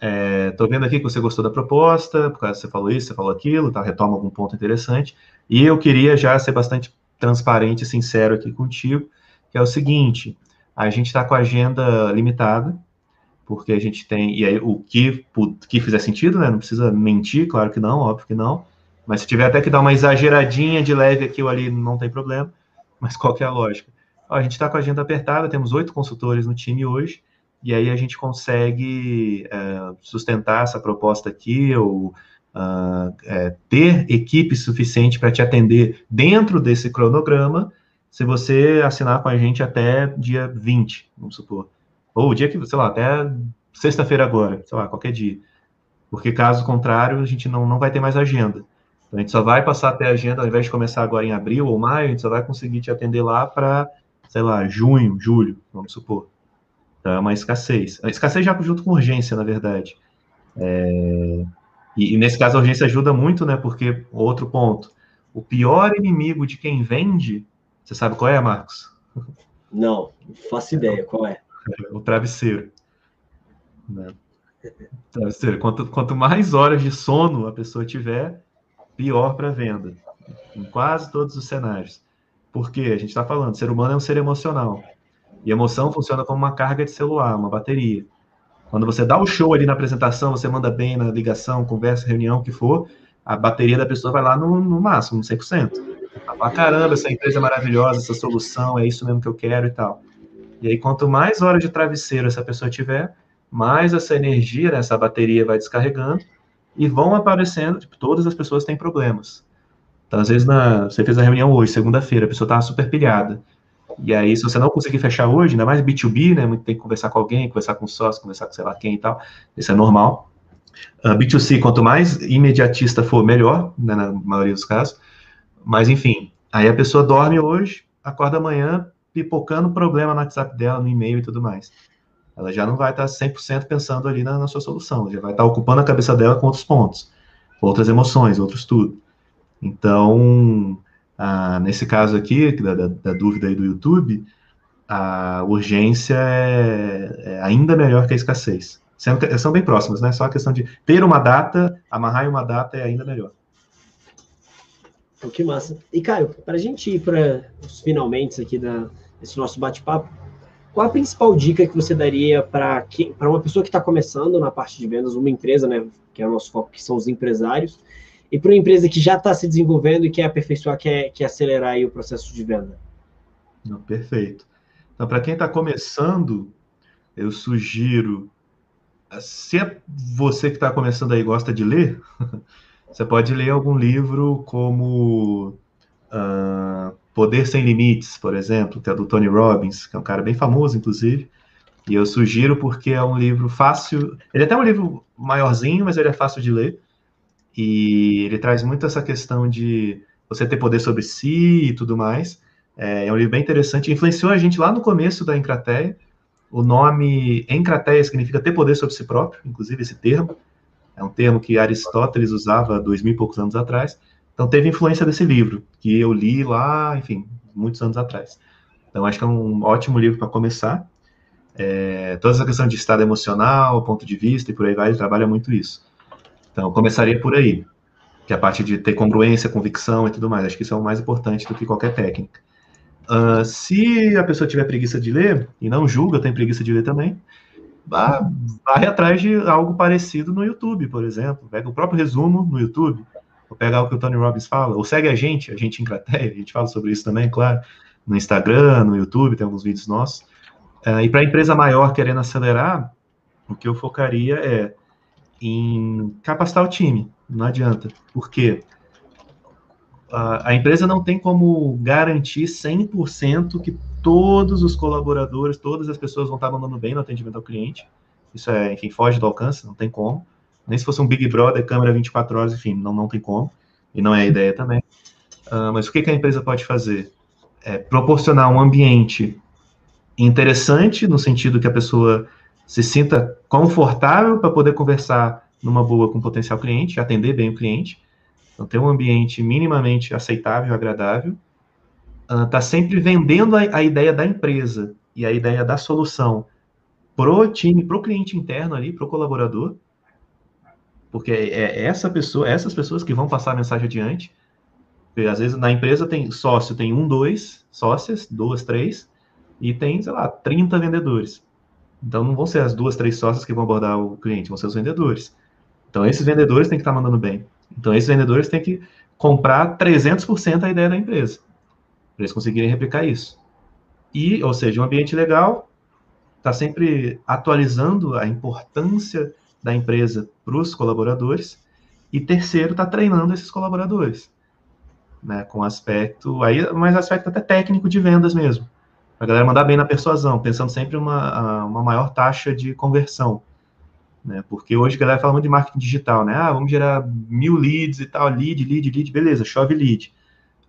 é, tô vendo aqui que você gostou da proposta, porque você falou isso, você falou aquilo, tá, retoma algum ponto interessante, e eu queria já ser bastante transparente e sincero aqui contigo, que é o seguinte, a gente está com a agenda limitada, porque a gente tem, e aí o que, o que fizer sentido, né? Não precisa mentir, claro que não, óbvio que não. Mas se tiver até que dar uma exageradinha de leve aqui ou ali, não tem problema. Mas qual que é a lógica? A gente está com a agenda apertada, temos oito consultores no time hoje, e aí a gente consegue é, sustentar essa proposta aqui, ou uh, é, ter equipe suficiente para te atender dentro desse cronograma, se você assinar com a gente até dia 20, vamos supor. Ou o dia que, sei lá, até sexta-feira agora, sei lá, qualquer dia. Porque caso contrário, a gente não, não vai ter mais agenda. Então, a gente só vai passar até a agenda, ao invés de começar agora em abril ou maio, a gente só vai conseguir te atender lá para, sei lá, junho, julho, vamos supor. Então, é uma escassez. A escassez já junto com urgência, na verdade. É... E, e, nesse caso a urgência ajuda muito, né? Porque, outro ponto, o pior inimigo de quem vende, você sabe qual é, Marcos? Não, não faço ideia, qual é? O travesseiro. Né? Travesseiro. Quanto, quanto mais horas de sono a pessoa tiver, pior para venda. Em quase todos os cenários. Porque a gente está falando, ser humano é um ser emocional. E emoção funciona como uma carga de celular, uma bateria. Quando você dá o show ali na apresentação, você manda bem na ligação, conversa, reunião, o que for, a bateria da pessoa vai lá no, no máximo, no 100%. Ah, caramba, essa empresa é maravilhosa, essa solução, é isso mesmo que eu quero e tal. E aí, quanto mais horas de travesseiro essa pessoa tiver, mais essa energia, né, essa bateria vai descarregando e vão aparecendo, tipo, todas as pessoas têm problemas. Então, às vezes, na, você fez a reunião hoje, segunda-feira, a pessoa estava super pilhada. E aí, se você não conseguir fechar hoje, ainda mais B2B, né? Tem que conversar com alguém, conversar com sócio, conversar com sei lá quem e tal. Isso é normal. Uh, ah, B2C, quanto mais imediatista for, melhor, né, na maioria dos casos. Mas, enfim, aí a pessoa dorme hoje, acorda amanhã, pipocando problema no WhatsApp dela, no e-mail e tudo mais. Ela já não vai estar 100% pensando ali na, na sua solução, já vai estar ocupando a cabeça dela com outros pontos, outras emoções, outros tudo. Então, ah, nesse caso aqui, da, da, da, dúvida aí do YouTube, a urgência é, é, ainda melhor que a escassez. Que, são bem próximas, né? Só a questão de ter uma data, amarrar uma data é ainda melhor. Oh, que massa. E, Caio, para a gente ir para os finalmente aqui da, desse nosso bate-papo, qual a principal dica que você daria para uma pessoa que está começando na parte de vendas, uma empresa, né, que é o nosso foco, que são os empresários, e para uma empresa que já está se desenvolvendo e quer aperfeiçoar, quer, quer acelerar aí o processo de venda? Não, perfeito. Então, para quem está começando, eu sugiro, se é você que está começando aí gosta de ler, você pode ler algum livro como uh, Poder Sem Limites, por exemplo, que é do Tony Robbins, que é um cara bem famoso, inclusive. E eu sugiro porque é um livro fácil. Ele é até um livro maiorzinho, mas ele é fácil de ler. E ele traz muito essa questão de você ter poder sobre si e tudo mais. É, é um livro bem interessante. Influenciou a gente lá no começo da Encrateia. O nome Encrateia significa ter poder sobre si próprio, inclusive esse termo. É um termo que Aristóteles usava dois mil e poucos anos atrás. Então teve influência desse livro, que eu li lá, enfim, muitos anos atrás. Então acho que é um ótimo livro para começar. É, toda essa questão de estado emocional, ponto de vista e por aí vai, ele trabalha muito isso. Então, começaria por aí, que é a parte de ter congruência, convicção e tudo mais. Acho que isso é o mais importante do que qualquer técnica. Uh, se a pessoa tiver preguiça de ler, e não julga, tem preguiça de ler também, vai atrás de algo parecido no YouTube, por exemplo. Pega o próprio resumo no YouTube, ou pegar o que o Tony Robbins fala, ou segue a gente, a gente em Crateia, a gente fala sobre isso também, claro, no Instagram, no YouTube, tem alguns vídeos nossos. Uh, e para a empresa maior querendo acelerar, o que eu focaria é em capacitar o time. Não adianta. Porque a, a empresa não tem como garantir 100% que todos os colaboradores, todas as pessoas vão estar mandando bem no atendimento ao cliente. Isso é, enfim, foge do alcance, não tem como. Nem se fosse um Big Brother, câmera 24 horas, enfim, não, não tem como. E não é a ideia também. Uh, mas o que, que a empresa pode fazer? É proporcionar um ambiente interessante, no sentido que a pessoa se sinta confortável para poder conversar numa boa com o potencial cliente, atender bem o cliente. Então, ter um ambiente minimamente aceitável, agradável. Está uh, sempre vendendo a, a, ideia da empresa e a ideia da solução pro time, pro cliente interno ali, pro colaborador. Porque é, essa pessoa, essas pessoas que vão passar a mensagem adiante. Às vezes na empresa tem sócio, tem um, dois sócias, duas, três, e tem, sei lá, 30 vendedores. Então não vão ser as duas, três sócias que vão abordar o cliente, vão ser os vendedores. Então esses vendedores têm que estar mandando bem. Então esses vendedores têm que comprar 300% a ideia da empresa, para eles conseguirem replicar isso. E, ou seja, um ambiente legal está sempre atualizando a importância da empresa para os colaboradores. E terceiro, está treinando esses colaboradores. Né, com aspecto, aí, mais aspecto até técnico de vendas mesmo. A galera mandar bem na persuasão, pensando sempre uma, uma maior taxa de conversão. Né, porque hoje a galera fala muito de marketing digital, né? Ah, vamos gerar mil leads e tal, lead, lead, lead, beleza, chove lead.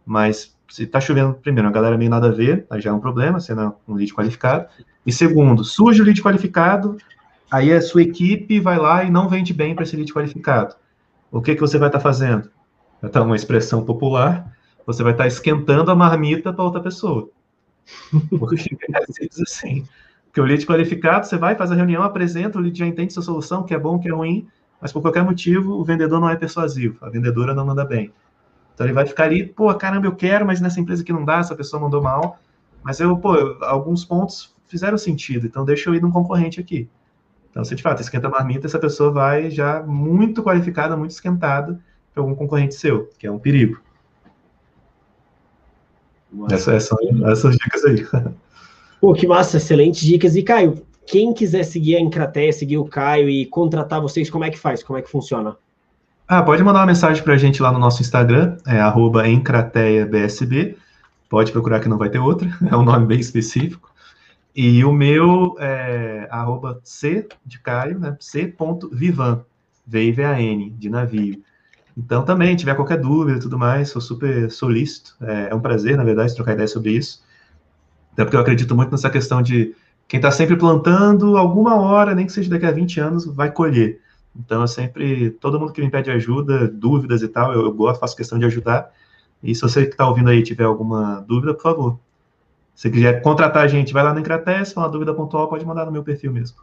Mas se está chovendo, primeiro, a galera meio nada a ver, aí já é um problema, sendo é um lead qualificado. E segundo, surge o lead qualificado, aí a sua equipe vai lá e não vende bem para esse lead qualificado. O que, que você vai estar tá fazendo? Vai estar tá uma expressão popular, você vai estar tá esquentando a marmita para outra pessoa. Porque assim. O lead qualificado, você vai, faz a reunião, apresenta, o lead já entende sua solução, que é bom, que é ruim, mas por qualquer motivo o vendedor não é persuasivo, a vendedora não manda bem. Então ele vai ficar ali, pô, caramba, eu quero, mas nessa empresa aqui não dá, essa pessoa mandou mal. Mas eu, pô, alguns pontos fizeram sentido, então deixa eu ir num concorrente aqui. Então, se de fato esquenta a marmita, essa pessoa vai já muito qualificada, muito esquentada para algum concorrente seu, que é um perigo. Essas são essas dicas aí. Pô, que massa, excelentes dicas. E Caio, quem quiser seguir a Encrateia, seguir o Caio e contratar vocês, como é que faz? Como é que funciona? Ah, pode mandar uma mensagem para a gente lá no nosso Instagram, é encrateiabsb. Pode procurar que não vai ter outra, é um nome bem específico. E o meu é arroba C de Caio, né? C.vivan, V-I-V-A-N, de navio. Então, também, tiver qualquer dúvida e tudo mais, sou super solícito. É, é um prazer, na verdade, trocar ideia sobre isso. Até porque eu acredito muito nessa questão de quem está sempre plantando, alguma hora, nem que seja daqui a 20 anos, vai colher. Então, eu sempre, todo mundo que me pede ajuda, dúvidas e tal, eu, eu gosto, faço questão de ajudar. E se você que está ouvindo aí tiver alguma dúvida, por favor, se quiser contratar a gente, vai lá no Encrates, for uma dúvida pontual, pode mandar no meu perfil mesmo.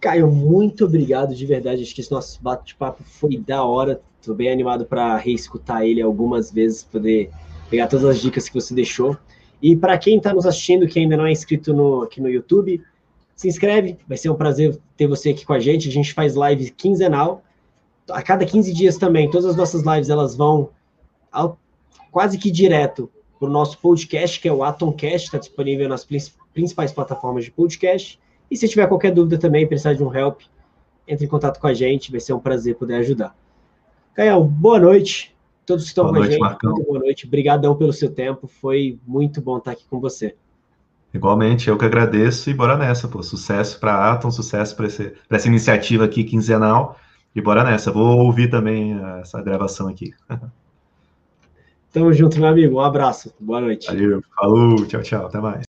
Caio, muito obrigado de verdade. Acho que esse nosso bate-papo foi da hora. Estou bem animado para reescutar ele algumas vezes, poder pegar todas as dicas que você deixou. E para quem está nos assistindo, que ainda não é inscrito no, aqui no YouTube, se inscreve, vai ser um prazer ter você aqui com a gente. A gente faz live quinzenal, a cada 15 dias também. Todas as nossas lives elas vão ao, quase que direto para o nosso podcast, que é o Atomcast, está disponível nas principais plataformas de podcast. E se tiver qualquer dúvida também, precisar de um help, entre em contato com a gente, vai ser um prazer poder ajudar. Caio, boa noite. Todos que estão boa com noite, a gente, Marcão. boa noite. Obrigadão pelo seu tempo, foi muito bom estar aqui com você. Igualmente, eu que agradeço e bora nessa, pô. Sucesso para a Atom, sucesso para essa iniciativa aqui quinzenal e bora nessa. Vou ouvir também essa gravação aqui. Tamo junto, meu amigo. Um abraço. Boa noite. Valeu. Falou. Tchau, tchau. Até mais.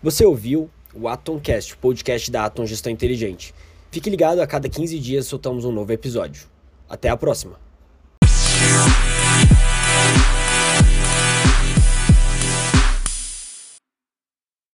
Você ouviu o Atomcast, o podcast da Atom Gestão Inteligente. Fique ligado, a cada 15 dias soltamos um novo episódio. Até a próxima.